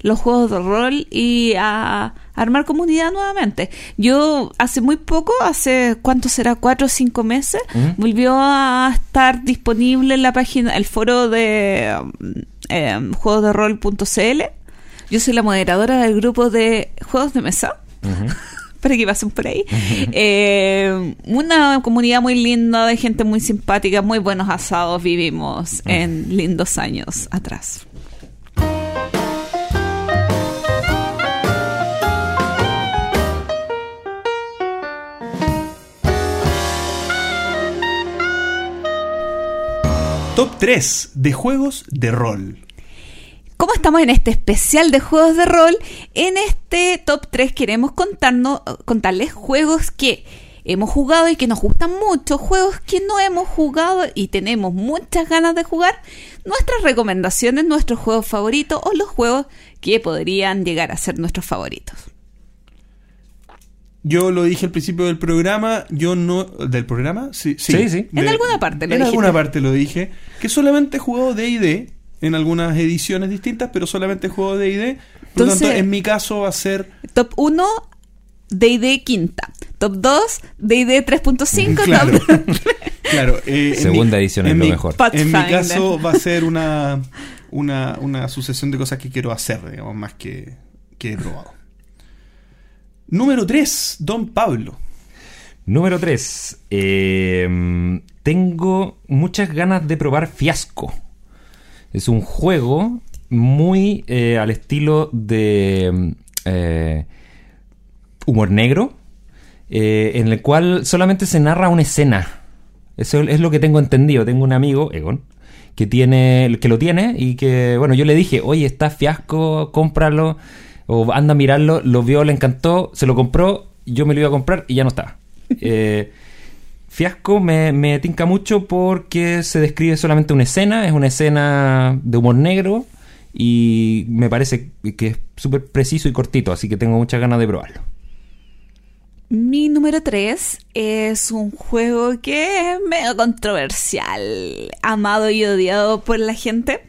los juegos de rol y a armar comunidad nuevamente. Yo hace muy poco, hace cuánto será, cuatro o cinco meses, volvió a estar disponible en la página, el foro de um, em, juegos de rol.cl. Yo soy la moderadora del grupo de juegos de mesa Ujú. Para que pasen por ahí. Eh, una comunidad muy linda, de gente muy simpática, muy buenos asados vivimos en lindos años atrás. Top 3 de juegos de rol. Como estamos en este especial de juegos de rol, en este top 3 queremos contarnos, contarles juegos que hemos jugado y que nos gustan mucho, juegos que no hemos jugado y tenemos muchas ganas de jugar, nuestras recomendaciones, nuestros juegos favoritos o los juegos que podrían llegar a ser nuestros favoritos. Yo lo dije al principio del programa, yo no... ¿Del programa? Sí, sí. Sí, sí. En alguna parte lo En dijiste. alguna parte lo dije. Que solamente he jugado D&D en algunas ediciones distintas, pero solamente he jugado D&D. Por lo tanto, Entonces- en mi caso va a ser... Top 1, D&D quinta. Top 2, D&D 3.5. Claro. Top... claro <laughs> eh, Segunda mi- edición es lo mi- mejor. En mi caso va a ser una, una, una sucesión de cosas que quiero hacer, digamos, más que, que he probado. Número 3, Don Pablo. Número 3. tengo muchas ganas de probar Fiasco. Es un juego muy eh, al estilo de eh, humor negro, eh, en el cual solamente se narra una escena. Eso es lo que tengo entendido. Tengo un amigo, Egon, que tiene, que lo tiene y que, bueno, yo le dije, oye, está Fiasco, cómpralo o anda a mirarlo, lo vio, le encantó, se lo compró, yo me lo iba a comprar y ya no estaba. <laughs> Eh, Fiasco me, me tinca mucho porque se describe solamente una escena, es una escena de humor negro y me parece que es súper preciso y cortito, así que tengo muchas ganas de probarlo. Mi número 3 es un juego que es medio controversial, amado y odiado por la gente.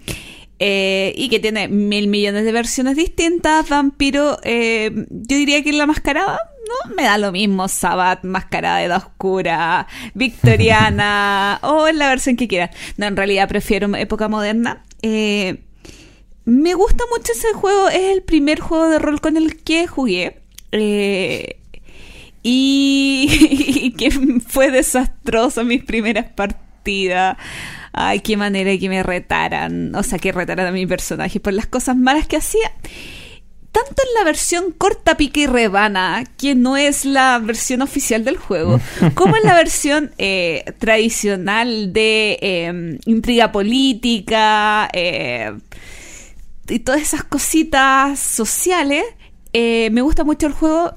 Eh, y que tiene mil millones de versiones distintas. Vampiro, eh, yo diría que la mascarada, ¿no? Me da lo mismo. Sabbath, mascarada de edad oscura, victoriana, <laughs> o la versión que quieran. No, en realidad prefiero época moderna. Eh, me gusta mucho ese juego. Es el primer juego de rol con el que jugué. Eh, y, <laughs> y que fue desastroso mis primeras partidas. Ay, qué manera de que me retaran. O sea, que retaran a mi personaje por las cosas malas que hacía. Tanto en la versión corta, pica y rebana, que no es la versión oficial del juego, <laughs> como en la versión eh, tradicional de eh, intriga política, eh, y todas esas cositas sociales, eh, me gusta mucho el juego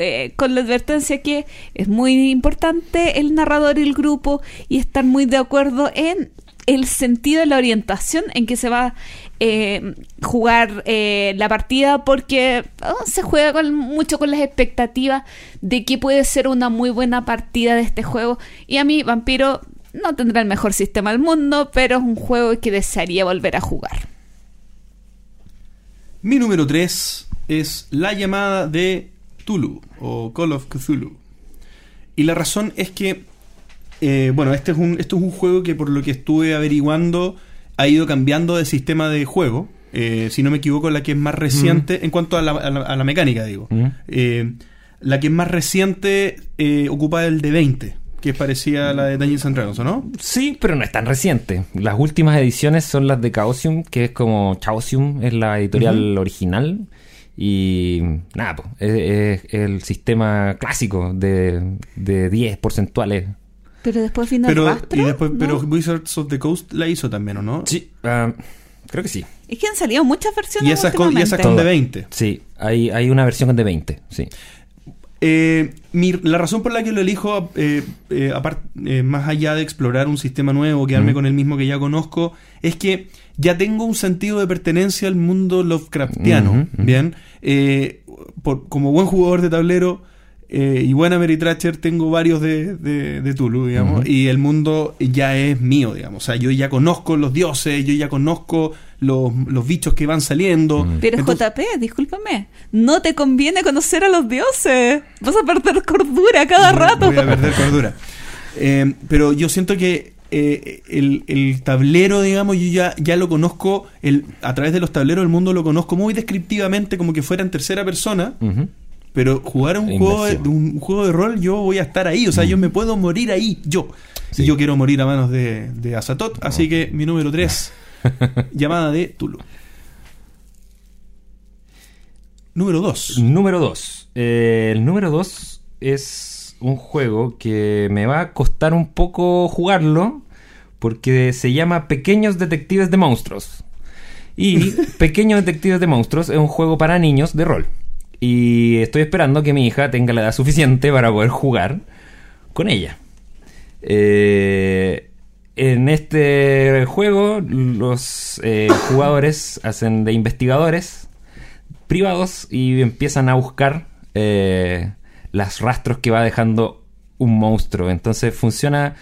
eh, con la advertencia que es muy importante el narrador y el grupo y estar muy de acuerdo en el sentido de la orientación en que se va a eh, jugar eh, la partida porque oh, se juega mucho con las expectativas de que puede ser una muy buena partida de este juego. Y a mí Vampiro no tendrá el mejor sistema del mundo pero es un juego que desearía volver a jugar. Mi número 3 es La llamada de O Call of Cthulhu. Y la razón es que, eh, bueno, este es un, esto es un juego que por lo que estuve averiguando ha ido cambiando de sistema de juego. eh, si no me equivoco, la que es más reciente, en cuanto a la, a la- a la mecánica, digo. Mm. Eh, la que es más reciente eh, ocupa el de 20, que es parecida a la de Dungeons and Dragons, ¿o no? Sí, pero no es tan reciente. Las últimas ediciones son las de Chaosium, que es como Chaosium, es la editorial original. Y nada, pues, es, es el sistema clásico de, de 10 porcentuales. Pero después vino Pero, rastro. y después, ¿no? pero Wizards of the Coast la hizo también, ¿o no? Sí, ah, creo que sí. Es que han salido muchas versiones Y esas con, y esas con de 20. Sí, hay, hay una versión de 20, sí. Eh, mi- la razón por la que lo elijo, eh, eh, apart- eh, más allá de explorar un sistema nuevo, quedarme Mm. con el mismo que ya conozco, es que ya tengo un sentido de pertenencia al mundo Lovecraftiano. Bien, por- como buen jugador de tablero eh, y buen Ameritracher, tengo varios de, de, de Tulu, digamos, y el mundo ya es mío, digamos. O sea, yo ya conozco los dioses, yo ya conozco los, los bichos que van saliendo. Mm. Pero Entonces- JP, discúlpame, no te conviene conocer a los dioses. Vas a perder cordura cada Voy- rato. Voy a perder cordura. Eh, pero yo siento que eh, el, el tablero, digamos, yo ya, ya lo conozco, el, a través de los tableros del mundo lo conozco muy descriptivamente, como que fuera en tercera persona. Pero jugar a un juego, de, un juego de rol, yo voy a estar ahí. O sea, yo me puedo morir ahí, yo. Sí. Y yo quiero morir a manos de, de Azatoth. Así que mi número 3, <laughs> llamada de Tulu. Número 2. Número 2. el número 2 es un juego que me va a costar un poco jugarlo porque se llama Pequeños Detectives de Monstruos. Y <laughs> Pequeños Detectives de Monstruos es un juego para niños de rol. Y estoy esperando que mi hija tenga la edad suficiente para poder jugar con ella. Eh, en este juego los eh, <coughs> jugadores hacen de investigadores privados y empiezan a buscar eh, las rastros que va dejando un monstruo. Entonces funciona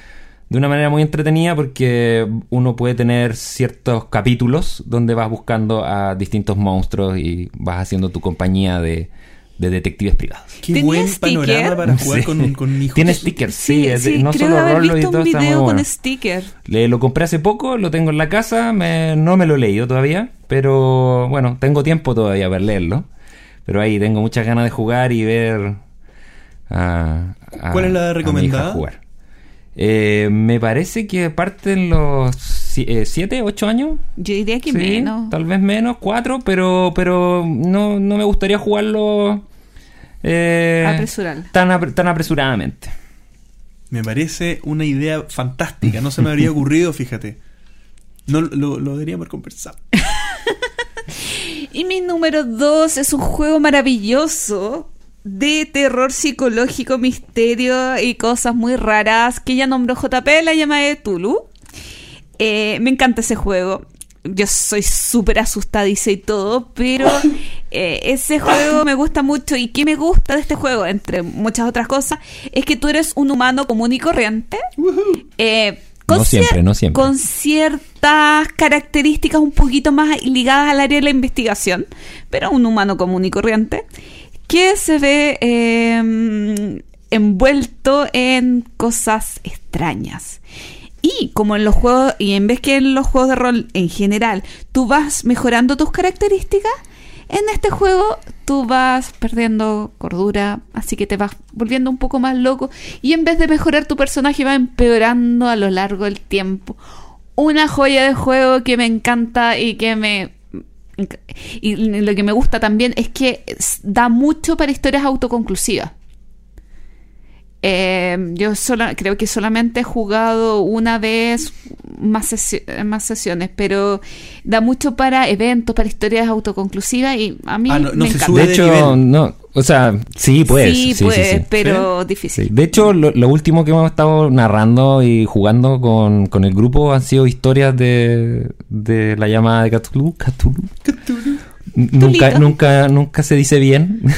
de una manera muy entretenida porque uno puede tener ciertos capítulos donde vas buscando a distintos monstruos y vas haciendo tu compañía de, de detectives privados. Qué ¿Tenía buen sticker? panorama para jugar Sí. con, con hijos. Tiene stickers, sí, Sí, es de- sí, no creo solo haber rollo y visto todo un video con bueno. sticker. Le, lo compré hace poco, lo tengo en la casa, me- no me lo he leído todavía, pero bueno, tengo tiempo todavía para leerlo. Pero ahí tengo muchas ganas de jugar y ver a, a- ¿Cuál es la a mi hija recomendada? jugar. Eh, me parece que parten los 7, 8 años. Yo diría que Sí, menos. Tal vez menos, 4, pero, pero no, no me gustaría jugarlo eh, tan, tan apresuradamente. Me parece una idea fantástica. No se me habría <laughs> ocurrido, fíjate. No lo, lo deberíamos haber conversado. Y mi número dos es un juego maravilloso de terror psicológico, misterio y cosas muy raras que ya nombró JP, la llama de Tulu. Eh, me encanta ese juego. Yo soy súper asustadiza y todo, pero <laughs> eh, ese juego me gusta mucho. ¿Y qué me gusta de este juego? Entre muchas otras cosas, es que tú eres un humano común y corriente. Eh, No siempre, no siempre. Con ciertas características un poquito más ligadas al área de la investigación, pero un humano común y corriente, que se ve eh, envuelto en cosas extrañas. Y como en los juegos, y en vez que en los juegos de rol en general, tú vas mejorando tus características, en este juego tú vas perdiendo cordura, así que te vas volviendo un poco más loco y en vez de mejorar tu personaje va empeorando a lo largo del tiempo. Una joya de juego que me encanta y que me... Y lo que me gusta también es que da mucho para historias autoconclusivas. Eh, yo sola, creo que solamente he jugado una vez más, sesi- más sesiones, pero da mucho para eventos, para historias autoconclusivas y a mí Ah, no- no me se encanta. sube De hecho, nivel. no, o sea, sí, pues. sí, sí, pues, sí, sí. pero Sí. difícil. De hecho, lo, lo último que hemos estado narrando y jugando con, con el grupo han sido historias de, de la llamada de Cthulhu. Cthulhu. N- Nunca, nunca, nunca se dice bien. <laughs>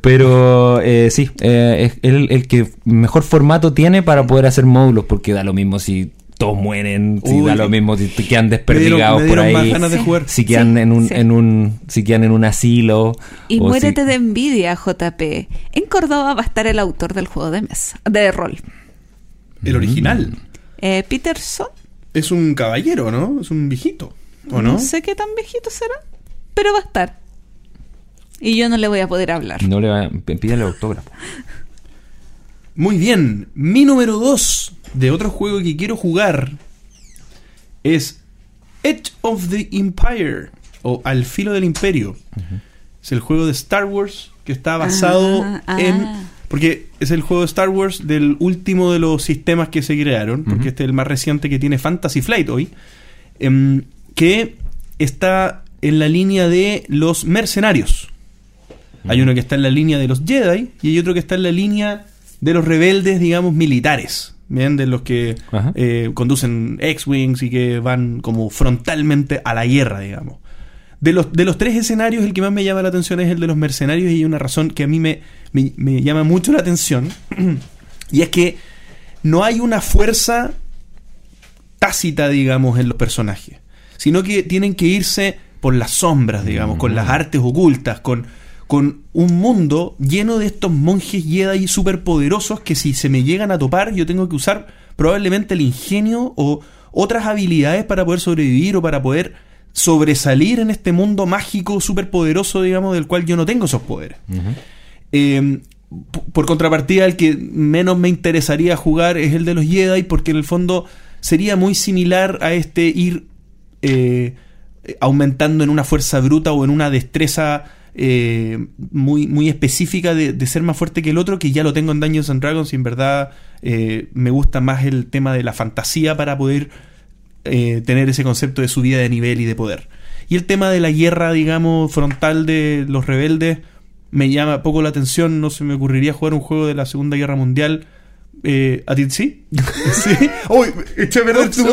Pero eh, sí, eh, es el, el que mejor formato tiene para poder hacer módulos, porque da lo mismo si todos mueren, si Uy, da lo mismo si quedan Me desperdigados dieron, me por dieron ahí, ganas de Sí. jugar. si quedan Sí, en un, sí. en un, si quedan en un asilo. Y o si- muérete de envidia, JP. En Córdoba va a estar el autor del juego de mesa, de rol. El original. Eh, Peterson. Es un caballero, ¿no? Es un viejito. ¿O no? No sé qué tan viejito será, pero va a estar. Y yo no le voy a poder hablar. No le va, pídale autógrafo. Muy bien. Mi número 2 de otro juego que quiero jugar es Edge of the Empire o Al filo del imperio. Es el juego de Star Wars que está basado Ah, ah. en... Porque es el juego de Star Wars del último de los sistemas que se crearon, porque este es el más reciente que tiene Fantasy Flight hoy, em, que está en la línea de los mercenarios. Hay uno que está en la línea de los Jedi y hay otro que está en la línea de los rebeldes, digamos, militares. Bien, de los que eh, conducen X-Wings y que van como frontalmente a la guerra, digamos. De los, de los tres escenarios, el que más me llama la atención es el de los mercenarios y hay una razón que a mí me, me, me llama mucho la atención. <clears throat> y es que no hay una fuerza tácita, digamos, en los personajes, sino que tienen que irse por las sombras, digamos, con las artes ocultas, con, con un mundo lleno de estos monjes Jedi superpoderosos que si se me llegan a topar yo tengo que usar probablemente el ingenio o otras habilidades para poder sobrevivir o para poder sobresalir en este mundo mágico superpoderoso, digamos, del cual yo no tengo esos poderes. Eh, por contrapartida, el que menos me interesaría jugar es el de los Jedi, porque en el fondo sería muy similar a este ir eh, aumentando en una fuerza bruta o en una destreza eh, muy, muy específica de, ser más fuerte que el otro, que ya lo tengo en Dungeons and Dragons y en verdad eh, me gusta más el tema de la fantasía para poder eh, tener ese concepto de subida de nivel y de poder. Y el tema de la guerra, digamos, frontal de los rebeldes me llama poco la atención. No se me ocurriría jugar un juego de la Segunda Guerra Mundial. Eh, ¿A ti sí? <laughs> sí. Uy, eché a perder tu.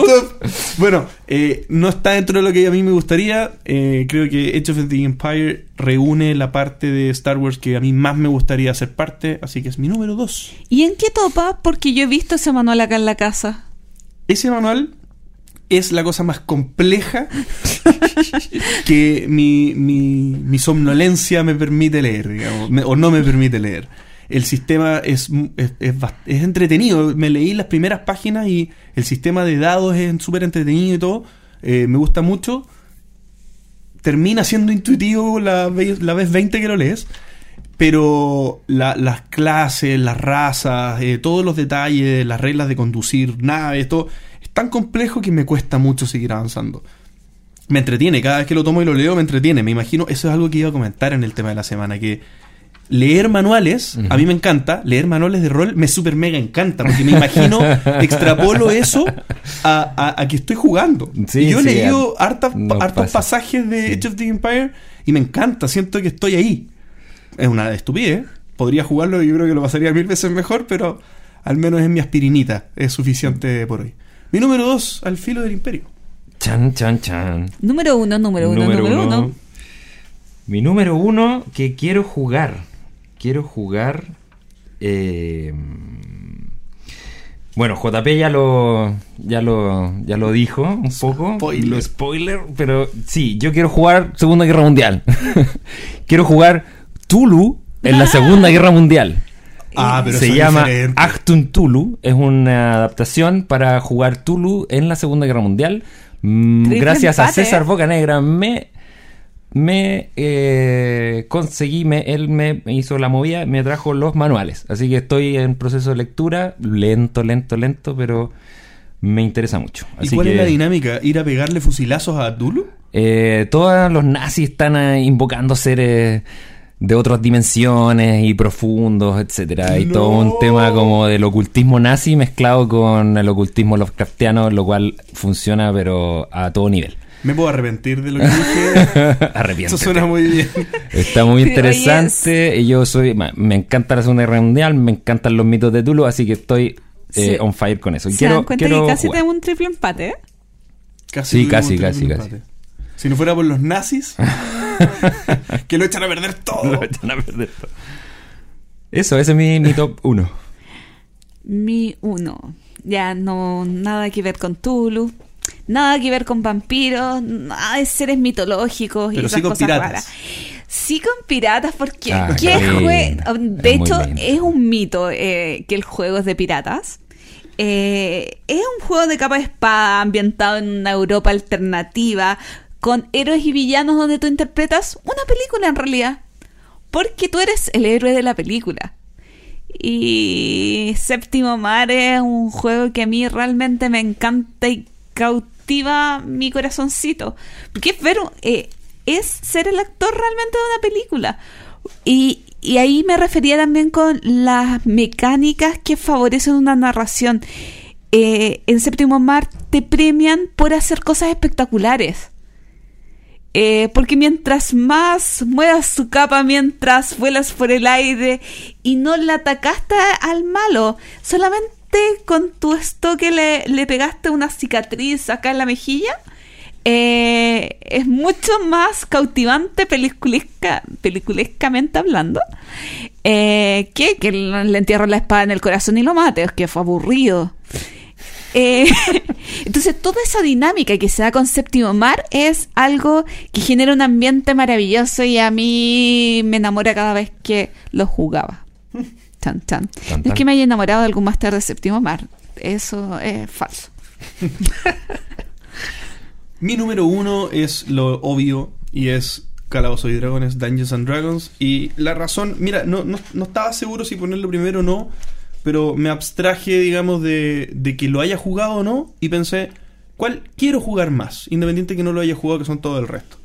Bueno, eh, no está dentro de lo que a mí me gustaría. Eh, creo que Age of the Empire reúne la parte de Star Wars que a mí más me gustaría hacer parte. Así que es mi número 2. ¿Y en qué topa? Porque yo he visto ese manual acá en la casa. Ese manual es la cosa más compleja <laughs> que mi, mi, mi somnolencia me permite leer, digamos, me- o no me permite leer. El sistema es, es, es entretenido. Me leí las primeras páginas y el sistema de dados es súper entretenido y todo. Eh, me gusta mucho. Termina siendo intuitivo la, la vez 20 que lo lees. Pero la- las clases, las razas, eh, todos los detalles, las reglas de conducir naves, todo, es tan complejo que me cuesta mucho seguir avanzando. Me entretiene, cada vez que lo tomo y lo leo me entretiene. Me imagino, eso es algo que iba a comentar en el tema de la semana, que leer manuales, a mí me encanta, leer manuales de rol me super mega encanta, porque me imagino, <laughs> extrapolo eso a, a- a que estoy jugando. Sí, y yo he sí, leído a- hartas- no hartos pasa. pasajes de Sí. Age of the Empire y me encanta, siento que estoy ahí. Es una estupidez, podría jugarlo y yo creo que lo pasaría mil veces mejor, pero al menos es mi aspirinita, es suficiente por hoy. Mi número 2, Al filo del imperio. Chan, chan, chan. Número uno, número uno, número, uno. Mi número uno que quiero jugar. Quiero jugar. eh, bueno, JP ya lo, ya lo, ya lo dijo un poco. Spoiler. Lo spoiler, pero sí, yo quiero jugar Segunda Guerra Mundial. <laughs> quiero jugar Tulu en la Segunda Guerra Mundial. Ah, pero Se llama diferente. Actun Tulu. Es una adaptación para jugar Tulu en la Segunda Guerra Mundial. Mm, Triple gracias a empate. César Bocanegra me me eh, conseguí, me, él me hizo la movida, me trajo los manuales. Así que estoy en proceso de lectura, lento, lento, lento, pero me interesa mucho. ¿Y cuál es la dinámica? ¿Ir a pegarle fusilazos a Tulu? eh, todos los nazis están eh, invocando seres de otras dimensiones y profundos, etcétera. Y No. todo un tema como del ocultismo nazi mezclado con el ocultismo Lovecraftiano, lo cual funciona pero a todo nivel. Me puedo arrepentir de lo que dije. <laughs> Arrepiéntete. Eso suena muy bien. Está muy interesante. Y Yo soy, me encanta la Segunda Guerra Mundial, me encantan los mitos de Tulu, así que estoy eh, Sí. on fire con eso. Se quiero, dan cuenta quiero que casi jugar. tenemos un triple empate, ¿eh? Casi Sí, casi, casi, casi. empate. Si no fuera por los nazis, <laughs> que lo echan a perder todo. Lo echan a perder todo. Eso, ese es mi, mi top 1. Mi uno. Ya no, nada que ver con Tulu. Nada que ver con vampiros, nada de seres mitológicos y Pero esas sí con cosas piratas. raras. Sí con piratas, porque Ah, ¿qué qué jue- lindo. De muy hecho, lindo. es un mito eh, que el juego es de piratas. Eh, es un juego de capa de espada ambientado en una Europa alternativa con héroes y villanos donde tú interpretas una película en realidad. Porque tú eres el héroe de la película. Y Séptimo Mar es un juego que a mí realmente me encanta y cautiva mi corazoncito. Porque es ver, eh, es ser el actor realmente de una película. Y, ahí me refería también con las mecánicas que favorecen una narración. Eh, en Séptimo Mar te premian por hacer cosas espectaculares. Eh, porque mientras más muevas su capa, mientras vuelas por el aire y no le atacaste al malo, solamente con tu estoque le, le pegaste una cicatriz acá en la mejilla, eh, es mucho más cautivante peliculesca, peliculescamente hablando eh, que que le entierro la espada en el corazón y lo mate, es que fue aburrido. Eh, <laughs> entonces, toda esa dinámica que se da con Séptimo Mar es algo que genera un ambiente maravilloso y a mí me enamora cada vez que lo jugaba. Tan, No es que me haya enamorado de algún máster de Séptimo Mar, eso es falso. <laughs> Mi número uno es lo obvio y es Calabozos y Dragones, Dungeons and Dragons. Y la razón, mira, no, no, no estaba seguro si ponerlo primero o no, pero me abstraje, digamos, de, de que lo haya jugado o no y pensé, ¿cuál quiero jugar más? Independiente que no lo haya jugado, que son todo el resto.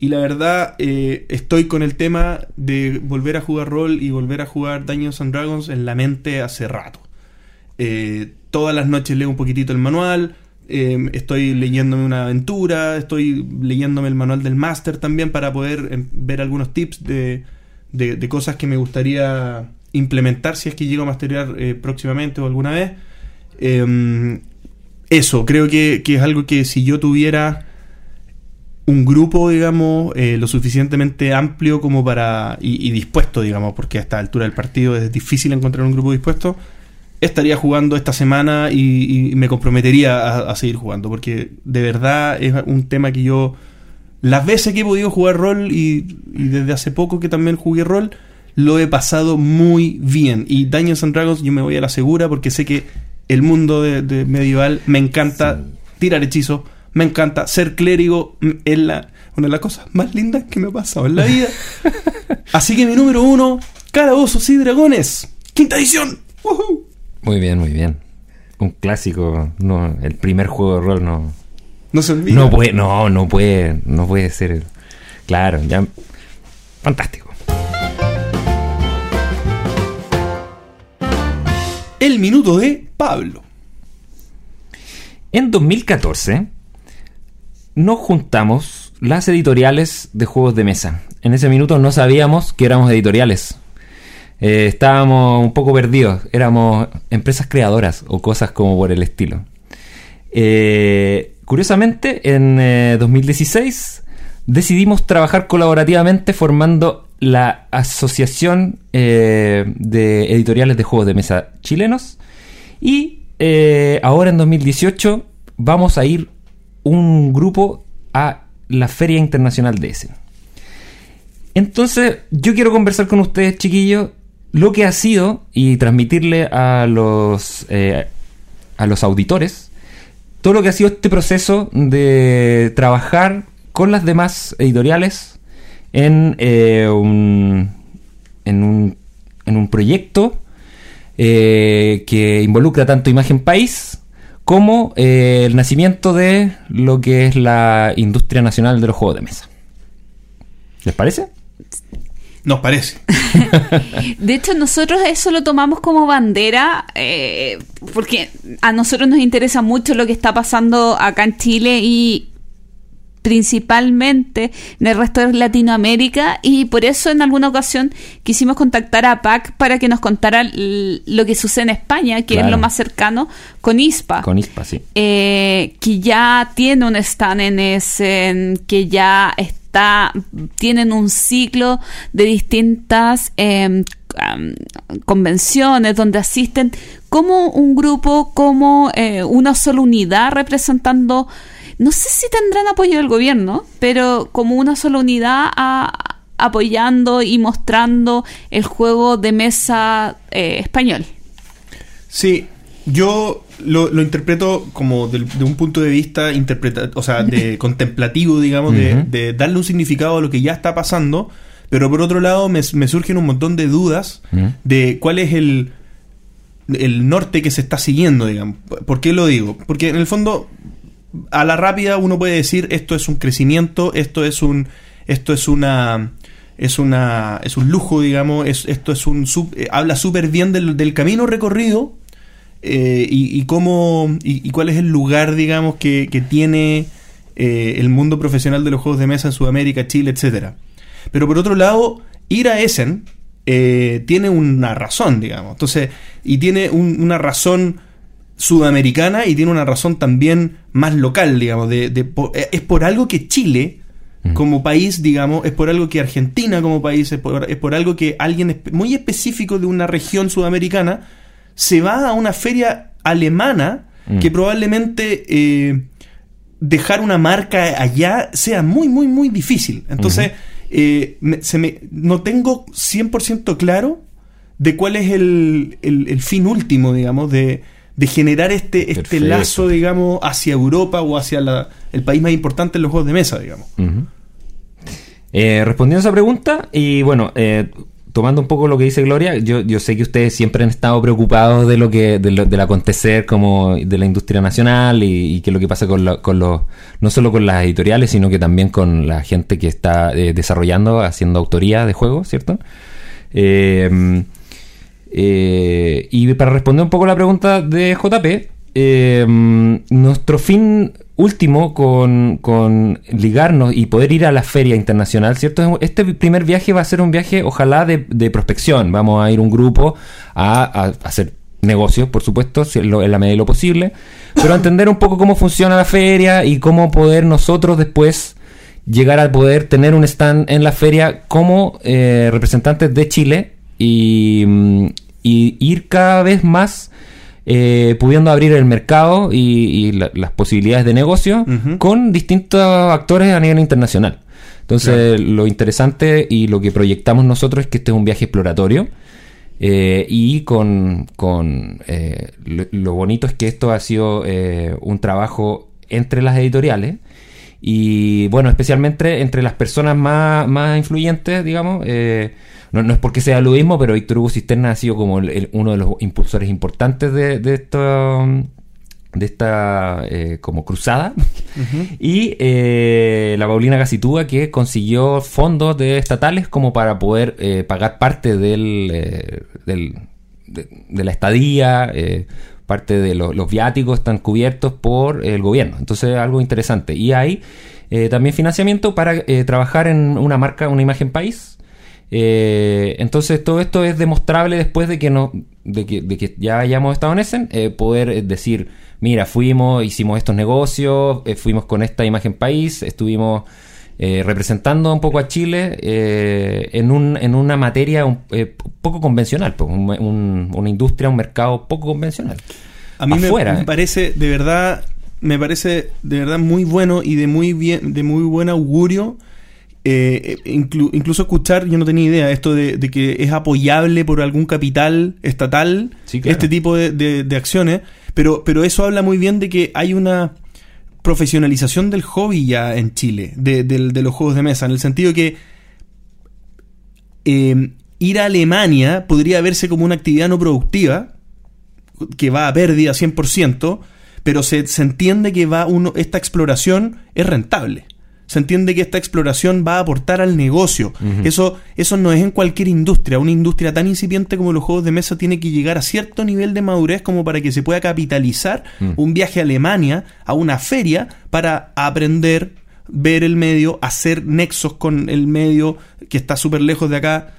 Y la verdad, eh, estoy con el tema de volver a jugar rol y volver a jugar Dungeons and Dragons en la mente hace rato. Eh, todas las noches leo un poquitito el manual, eh, estoy leyéndome una aventura, estoy leyéndome el manual del máster también para poder eh, ver algunos tips de, de- de cosas que me gustaría implementar si es que llego a masterear eh, próximamente o alguna vez. Eh, eso, creo que, que es algo que si yo tuviera un grupo, digamos, eh, lo suficientemente amplio como para. Y, y dispuesto, digamos, porque a esta altura del partido es difícil encontrar un grupo dispuesto. Estaría jugando esta semana y, y me comprometería a, a seguir jugando, porque de verdad es un tema que yo. Las veces que he podido jugar rol y, y desde hace poco que también jugué rol, lo he pasado muy bien. Y Dungeons and Dragons yo me voy a la segura porque sé que el mundo de, de medieval me encanta tirar hechizos, me encanta ser clérigo, es la, una de las cosas más lindas que me ha pasado en la vida. <laughs> Así que mi número uno, Calabozos y Dragones, quinta edición. ¡Woohoo! Muy bien, muy bien. Un clásico, no, el primer juego de rol no, No se olvide. no puede, no, no puede, no puede ser. Claro, ya, fantástico. El minuto de Pablo. En 2014 nos juntamos las editoriales de juegos de mesa. En ese minuto no sabíamos que éramos editoriales. Eh, estábamos un poco perdidos. Éramos empresas creadoras o cosas como por el estilo. Eh, curiosamente, en eh, 2016 decidimos trabajar colaborativamente formando la Asociación eh, de Editoriales de Juegos de Mesa Chilenos. Y eh, ahora en 2018 vamos a ir un grupo a la Feria Internacional de Essen. Entonces, yo quiero conversar con ustedes, chiquillos, lo que ha sido y transmitirle a los, eh, a los auditores todo lo que ha sido este proceso de trabajar con las demás editoriales en, eh, un, en, un, en un proyecto eh, que involucra tanto Imagen País como eh, el nacimiento de lo que es la industria nacional de los juegos de mesa. ¿Les parece? Nos parece. <laughs> De hecho, nosotros eso lo tomamos como bandera, eh, porque a nosotros nos interesa mucho lo que está pasando acá en Chile y principalmente en el resto de Latinoamérica y por eso en alguna ocasión quisimos contactar a PAC para que nos contara lo que sucede en España, que es lo más cercano, con ISPA Con ISPA, sí. eh, que ya tiene un stand en Essen, que ya está, tienen un ciclo de distintas am, convenciones donde asisten como un grupo, como eh, una sola unidad representando, no sé si tendrán apoyo del gobierno, pero como una sola unidad a- apoyando y mostrando el juego de mesa eh, español. Sí, Yo lo, lo interpreto como de, un punto de vista interpreta, o sea, de <laughs> contemplativo, digamos, de, de darle un significado a lo que ya está pasando, pero por otro lado me, me surgen un montón de dudas de cuál es el, el norte que se está siguiendo, digamos. ¿Por qué lo digo? Porque en el fondo, a la rápida uno puede decir esto es un crecimiento, esto es un, esto es una, es una, es un lujo, digamos, es, esto es un, sub- eh, habla súper bien del, del camino recorrido eh, y, cómo, y, cuál es el lugar, digamos, que, que tiene eh, el mundo profesional de los juegos de mesa en Sudamérica, Chile, etcétera. Pero por otro lado, ir a Essen tiene una razón, digamos. Entonces, y tiene un- una razón sudamericana y tiene una razón también más local, digamos. De, eh, es por algo que Chile, Mm. como país, digamos, es por algo que Argentina como país, es por, es por algo que alguien muy específico de una región sudamericana se va a una feria alemana Mm. que probablemente eh, dejar una marca allá sea muy, muy, muy difícil. Entonces, eh, me- se me, no tengo 100% claro de cuál es el, el- el fin último, digamos, de, de generar este, este Perfecto. lazo, digamos, hacia Europa o hacia la- el país más importante en los juegos de mesa, digamos. Eh, respondiendo a esa pregunta, y bueno, eh, tomando un poco lo que dice Gloria, yo, yo sé que ustedes siempre han estado preocupados de lo que de lo- del acontecer como de la industria nacional y, y qué es lo que pasa con, lo- con los no solo con las editoriales, sino que también con la gente que está eh, desarrollando, haciendo autoría de juegos, ¿cierto? Eh, eh, y para responder un poco la pregunta de JP, eh, nuestro fin último con, con ligarnos y poder ir a la feria internacional, ¿cierto? Este primer viaje va a ser un viaje, ojalá, de, de prospección. Vamos a ir un grupo a, hacer negocios, por supuesto, en, la medida de lo posible, pero entender un poco cómo funciona la feria y cómo poder nosotros después llegar a poder tener un stand en la feria como eh, representantes de Chile y, mm, y ir cada vez más eh, pudiendo abrir el mercado y, y la- las posibilidades de negocio con distintos actores a nivel internacional. Entonces, lo interesante y lo que proyectamos nosotros es que este es un viaje exploratorio. eh, y con, con, eh, lo, lo bonito es que esto ha sido eh, un trabajo entre las editoriales y bueno, especialmente entre las personas más, más influyentes, digamos. eh, no, no es porque sea lo mismo, pero Víctor Hugo Cisterna ha sido como el- el- uno de los impulsores importantes de, de esto de esta eh, como cruzada <laughs> y eh, la Paulina Casitúa que consiguió fondos de estatales como para poder eh, pagar parte del, eh, del- de, de la estadía eh, parte de lo- los viáticos están cubiertos por el gobierno. Entonces algo interesante. Y hay eh, también financiamiento para eh, trabajar en una marca una imagen país. Eh, entonces todo esto es demostrable después de que no de que, de que ya hayamos estado en Essen, eh, poder eh, decir, mira, fuimos, hicimos estos negocios, eh, fuimos con esta imagen país, estuvimos eh, representando un poco a Chile eh, en, un, en una materia un, eh, poco convencional, pues, un- un- una industria, un mercado poco convencional. A mí me- Afuera, me, eh. parece, de verdad, me parece de verdad muy bueno y de muy bien, de muy buen augurio. eh, inclu- incluso escuchar, yo no tenía idea, esto de, de que es apoyable por algún capital estatal, Sí, claro. este tipo de, de- de acciones, pero, pero eso habla muy bien de que hay una profesionalización del hobby ya en Chile, de, del- de los juegos de mesa, en el sentido que eh, ir a Alemania podría verse como una actividad no productiva, que va a pérdida 100%, pero se, se entiende que va uno, esta exploración es rentable. Se entiende que esta exploración va a aportar al negocio. eso, eso no es en cualquier industria. Una industria tan incipiente como los juegos de mesa tiene que llegar a cierto nivel de madurez como para que se pueda capitalizar Mm. un viaje a Alemania, a una feria, para aprender, ver el medio, hacer nexos con el medio que está súper lejos de acá.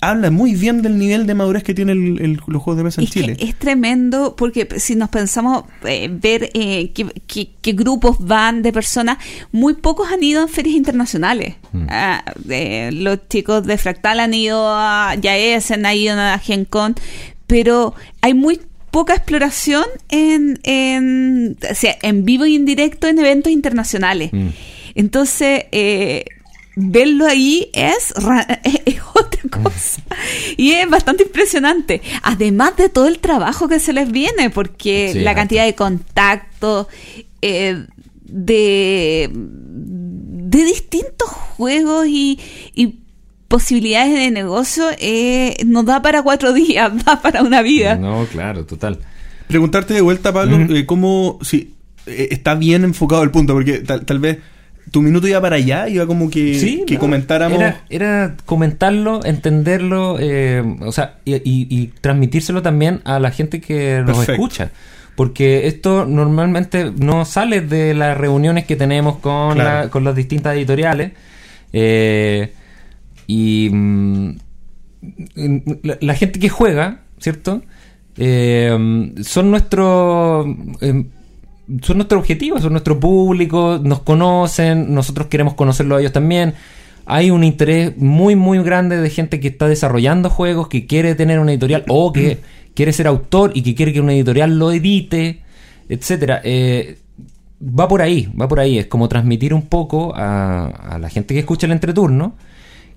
Habla muy bien del nivel de madurez que tienen los juegos de mesa en Es Chile. es tremendo porque si nos pensamos eh, ver eh, qué, qué- qué grupos van de personas, muy pocos han ido a ferias internacionales. Ah, eh, los chicos de Fractal han ido a Yaes, han ido a Gen Con, pero hay muy poca exploración en, en, o sea, en vivo y en directo en eventos internacionales. Mm. Entonces, eh, verlo ahí es, ra- <laughs> es otra cosa. <laughs> Y es bastante impresionante. Además de todo el trabajo que se les viene, porque Sí, la cantidad de contactos, eh, de, de distintos juegos y, y posibilidades de negocio, eh, nos da para cuatro <laughs> días, da para una vida. No, claro, total. Preguntarte de vuelta, Pablo, eh, cómo si eh, está bien enfocado el punto, porque tal, tal vez tu minuto iba para allá, iba como que, que no, comentáramos. Era, era comentarlo, entenderlo, eh, o sea, y, y- y transmitírselo también a la gente que nos Perfecto. escucha. Porque esto normalmente no sale de las reuniones que tenemos con, Claro. la- con las distintas editoriales. eh, y mm, la, la gente que juega, ¿cierto? Eh, son nuestros eh, son nuestro objetivo, son nuestro público, nos conocen, nosotros queremos conocerlo a ellos también. Hay un interés muy, muy grande de gente que está desarrollando juegos, que quiere tener una editorial o que <clears throat> quiere ser autor y que quiere que una editorial lo edite, etcétera. Eh, va por ahí, va por ahí. Es como transmitir un poco a, a la gente que escucha el entreturno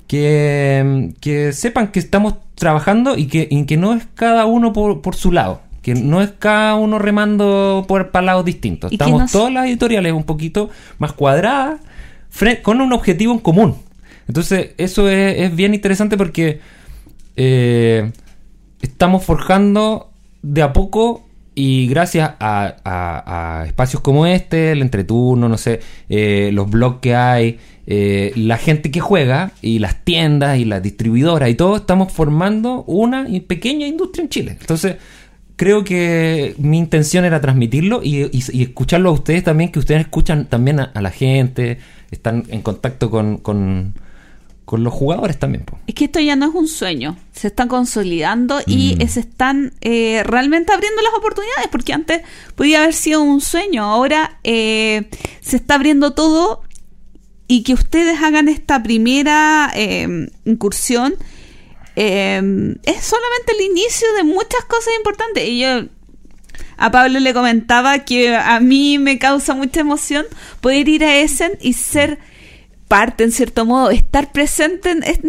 que, que sepan que estamos trabajando y que, y que no es cada uno por, por su lado. Que no es cada uno remando por para lados distintos. Estamos nos- todas las editoriales un poquito más cuadradas, con un objetivo en común. Entonces, eso es, es bien interesante porque eh, estamos forjando de a poco y gracias a, a- a espacios como este, el entreturno, no sé, eh, los blogs que hay, eh, la gente que juega y las tiendas y las distribuidoras y todo, estamos formando una pequeña industria en Chile. Entonces, creo que mi intención era transmitirlo y, y- y escucharlo a ustedes también, que ustedes escuchan también a, a la gente, están en contacto con, con, con los jugadores también. po. Es que esto ya no es un sueño, se están consolidando y Mm. se están eh, realmente abriendo las oportunidades, porque antes podía haber sido un sueño, ahora eh, se está abriendo todo y que ustedes hagan esta primera eh, incursión eh, es solamente el inicio de muchas cosas importantes. Y yo a Pablo le comentaba que a mí me causa mucha emoción poder ir a Essen y ser parte, en cierto modo, estar presente en este,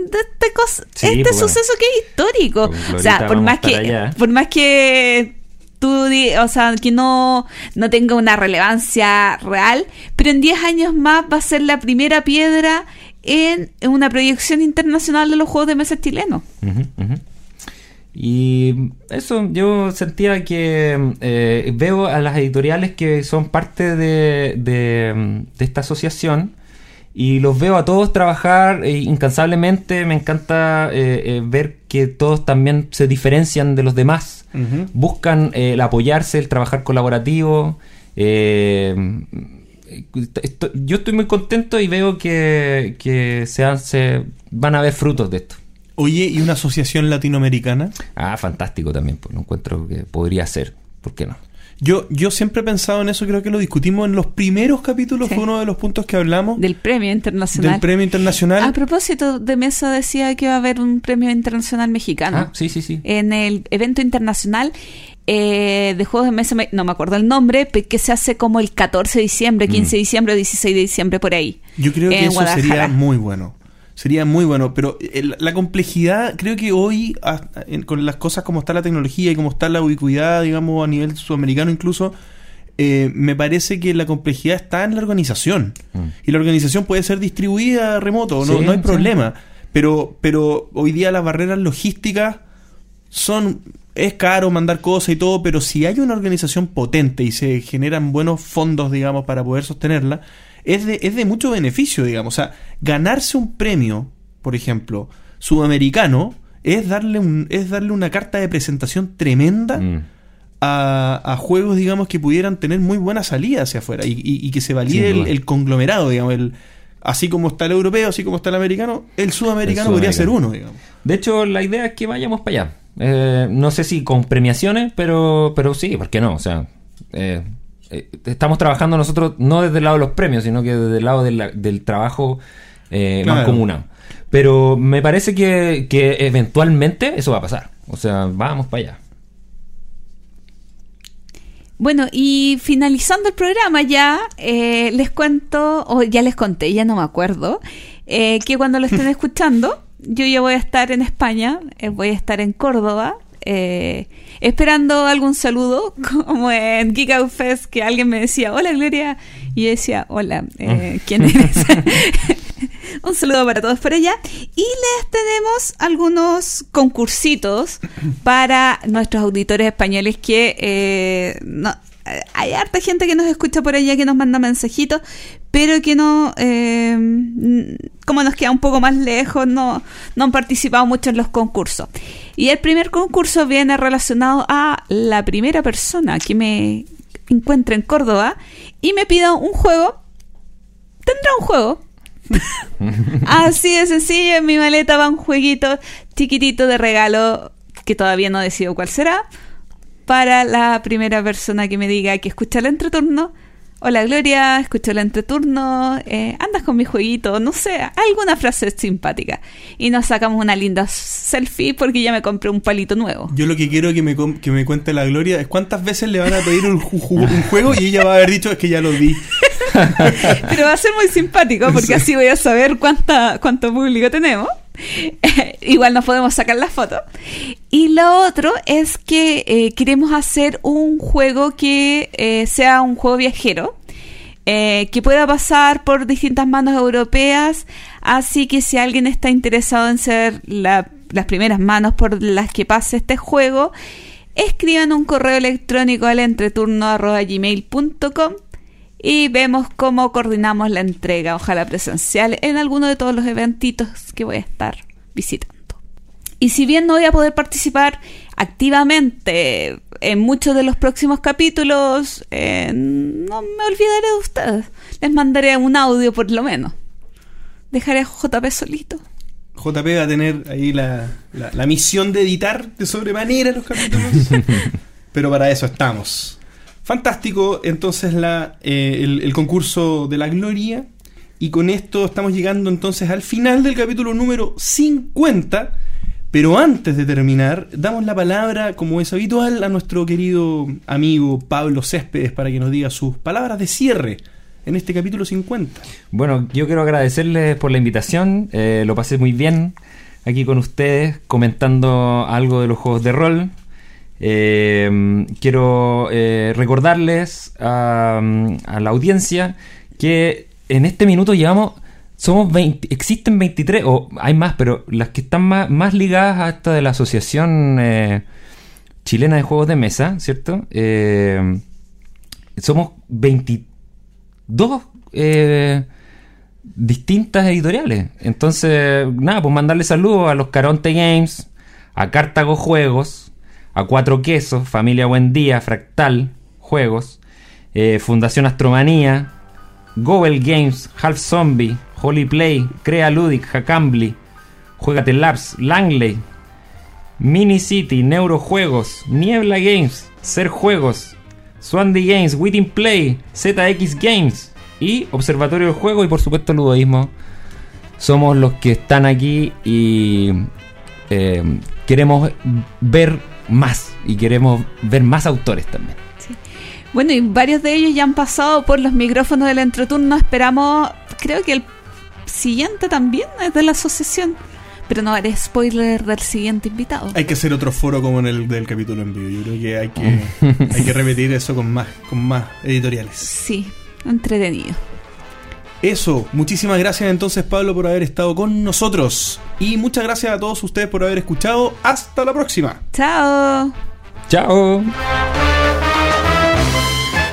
cos- Sí, este pues, bueno. suceso que es histórico. O sea, por más que, allá. por más que tú, o sea, que no, no tenga una relevancia real, pero en 10 años más va a ser la primera piedra en, en una proyección internacional de los juegos de mesa chilenos. Y eso, yo sentía que eh, veo a las editoriales que son parte de, de, de esta asociación y los veo a todos trabajar eh, incansablemente. Me encanta eh, eh, ver que todos también se diferencian de los demás. Buscan eh, el apoyarse, el trabajar colaborativo. eh, esto- yo estoy muy contento y veo que, que se, hace- van a ver frutos de esto. Oye, ¿y una asociación latinoamericana? Ah, fantástico también, pues lo encuentro que podría ser. ¿Por qué no? Yo, yo siempre he pensado en eso, creo que lo discutimos en los primeros capítulos, Sí. fue uno de los puntos que hablamos Del premio internacional. del premio internacional. A propósito de Mesa decía que va a haber un premio internacional mexicano. Ah, sí, sí, sí. En el evento internacional eh, de juegos de mesa, me- no me acuerdo el nombre, que se hace como el 14 de diciembre, 15 de diciembre o 16 de diciembre por ahí. Yo creo que en eso Guadalajara. sería muy bueno. Sería muy bueno, pero el- la complejidad, creo que hoy, hasta en- con las cosas como está la tecnología y como está la ubicuidad, digamos, a nivel sudamericano incluso, eh, me parece que la complejidad está en la organización. Mm. Y la organización puede ser distribuida remoto, no, Sí, no hay sí. problema. Pero, pero hoy día las barreras logísticas son es caro mandar cosas y todo, pero si hay una organización potente y se generan buenos fondos, digamos, para poder sostenerla, es de, es de mucho beneficio, digamos. O sea, ganarse un premio, por ejemplo, sudamericano, es darle, un, es darle una carta de presentación tremenda Mm. a, a juegos, digamos, que pudieran tener muy buena salida hacia afuera y, y- y que se valide el, conglomerado, digamos, el, así como está el europeo, así como está el americano, el sudamericano El podría ser sudamericano. uno, digamos. De hecho, la idea es que vayamos para allá. Eh, no sé si con premiaciones, pero, pero sí, ¿por qué no? O sea, eh, eh, estamos trabajando nosotros no desde el lado de los premios, sino que desde el lado de la- del trabajo eh, más comunal. Pero me parece que, que eventualmente eso va a pasar. O sea, vamos para allá. Bueno, y finalizando el programa ya, eh, les cuento, o ya les conté, ya no me acuerdo, eh, que cuando lo estén <laughs> escuchando, yo ya voy a estar en España, eh, voy a estar en Córdoba, eh, esperando algún saludo, <laughs> como en Geek Out Fest, que alguien me decía, hola Gloria, y yo decía, hola, eh, <laughs> ¿quién eres? <laughs> Un saludo para todos por allá. Y les tenemos algunos concursitos para nuestros auditores españoles que eh, no, eh, hay harta gente que nos escucha por allá que nos manda mensajitos, pero que no, eh, como nos queda un poco más lejos, no, no han participado mucho en los concursos. Y el primer concurso viene relacionado a la primera persona que me encuentre en Córdoba y me pida un juego. Tendrá un juego. <laughs> Así de sencillo, en mi maleta va un jueguito chiquitito de regalo que todavía no decido cuál será para la primera persona que me diga que escucha el entreturno. Hola Gloria, escucho el entreturno, eh, andas con mi jueguito, no sé, alguna frase simpática. Y nos sacamos una linda selfie porque ya me compré un palito nuevo. Yo lo que quiero que me, que me cuente la Gloria es cuántas veces le van a pedir un, un juego y ella va a haber dicho es que ya lo vi. <laughs> Pero va a ser muy simpático porque así voy a saber cuánta, cuánto público tenemos. <laughs> Igual nos podemos sacar la foto. Y lo otro es que eh, queremos hacer un juego que eh, sea un juego viajero. eh, que pueda pasar por distintas manos europeas. Así que si alguien está interesado en ser la- las primeras manos por las que pase este juego, escriban un correo electrónico al entreturno.gmail.com y vemos cómo coordinamos la entrega, ojalá presencial, en alguno de todos los eventitos que voy a estar visitando. Y si bien no voy a poder participar activamente en muchos de los próximos capítulos, eh, no me olvidaré de ustedes. Les mandaré un audio por lo menos. Dejaré a JP solito. JP va a tener ahí la, la- la misión de editar de sobremanera los capítulos. <laughs> Pero para eso estamos. Fantástico, entonces la, eh, el, concurso de la gloria. Y con esto estamos llegando entonces al final del capítulo número 50. Pero antes de terminar, damos la palabra, como es habitual, a nuestro querido amigo Pablo Céspedes para que nos diga sus palabras de cierre en este capítulo 50. Bueno, yo quiero agradecerles por la invitación. eh, lo pasé muy bien aquí con ustedes, comentando algo de los juegos de rol. Eh, quiero eh, recordarles a, la audiencia que en este minuto llevamos. Somos 20, existen 23, o hay más, pero las que están más, ligadas a esta de la Asociación eh, Chilena de Juegos de Mesa, ¿cierto? Eh, somos 22 eh, distintas editoriales. Entonces, nada, pues mandarle saludos a los Caronte Games, a Cartago Juegos, a Cuatro Quesos, Familia Buen Día, Fractal Juegos, eh, Fundación Astromanía, Gobel Games, Half Zombie, Holy Play, Crea Ludic, Hackambly, Juegate Labs, Langley, Mini City, Neurojuegos, Niebla Games, Ser Juegos, Swandy Games, Witting Play, ZX Games y Observatorio del Juego y por supuesto Ludoísmo. Somos los que están aquí y eh, queremos ver más y queremos ver más autores también. Bueno, y varios de ellos ya han pasado por los micrófonos del entreturno. Esperamos, creo que el siguiente también es de la asociación. Pero no haré spoiler del siguiente invitado. Hay que hacer otro foro como en el del capítulo en vivo. Yo creo que hay que, <laughs> hay que repetir eso con más, con más editoriales. Sí, entretenido. Eso, muchísimas gracias entonces Pablo por haber estado con nosotros. Y muchas gracias a todos ustedes por haber escuchado. Hasta la próxima. Chao. Chao.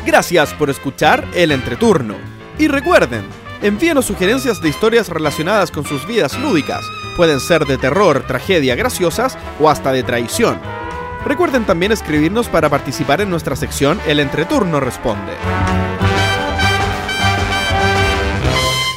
Gracias por escuchar El Entreturno. Y recuerden, envíenos sugerencias de historias relacionadas con sus vidas lúdicas. Pueden ser de terror, tragedia, graciosas o hasta de traición. Recuerden también escribirnos para participar en nuestra sección El Entreturno Responde.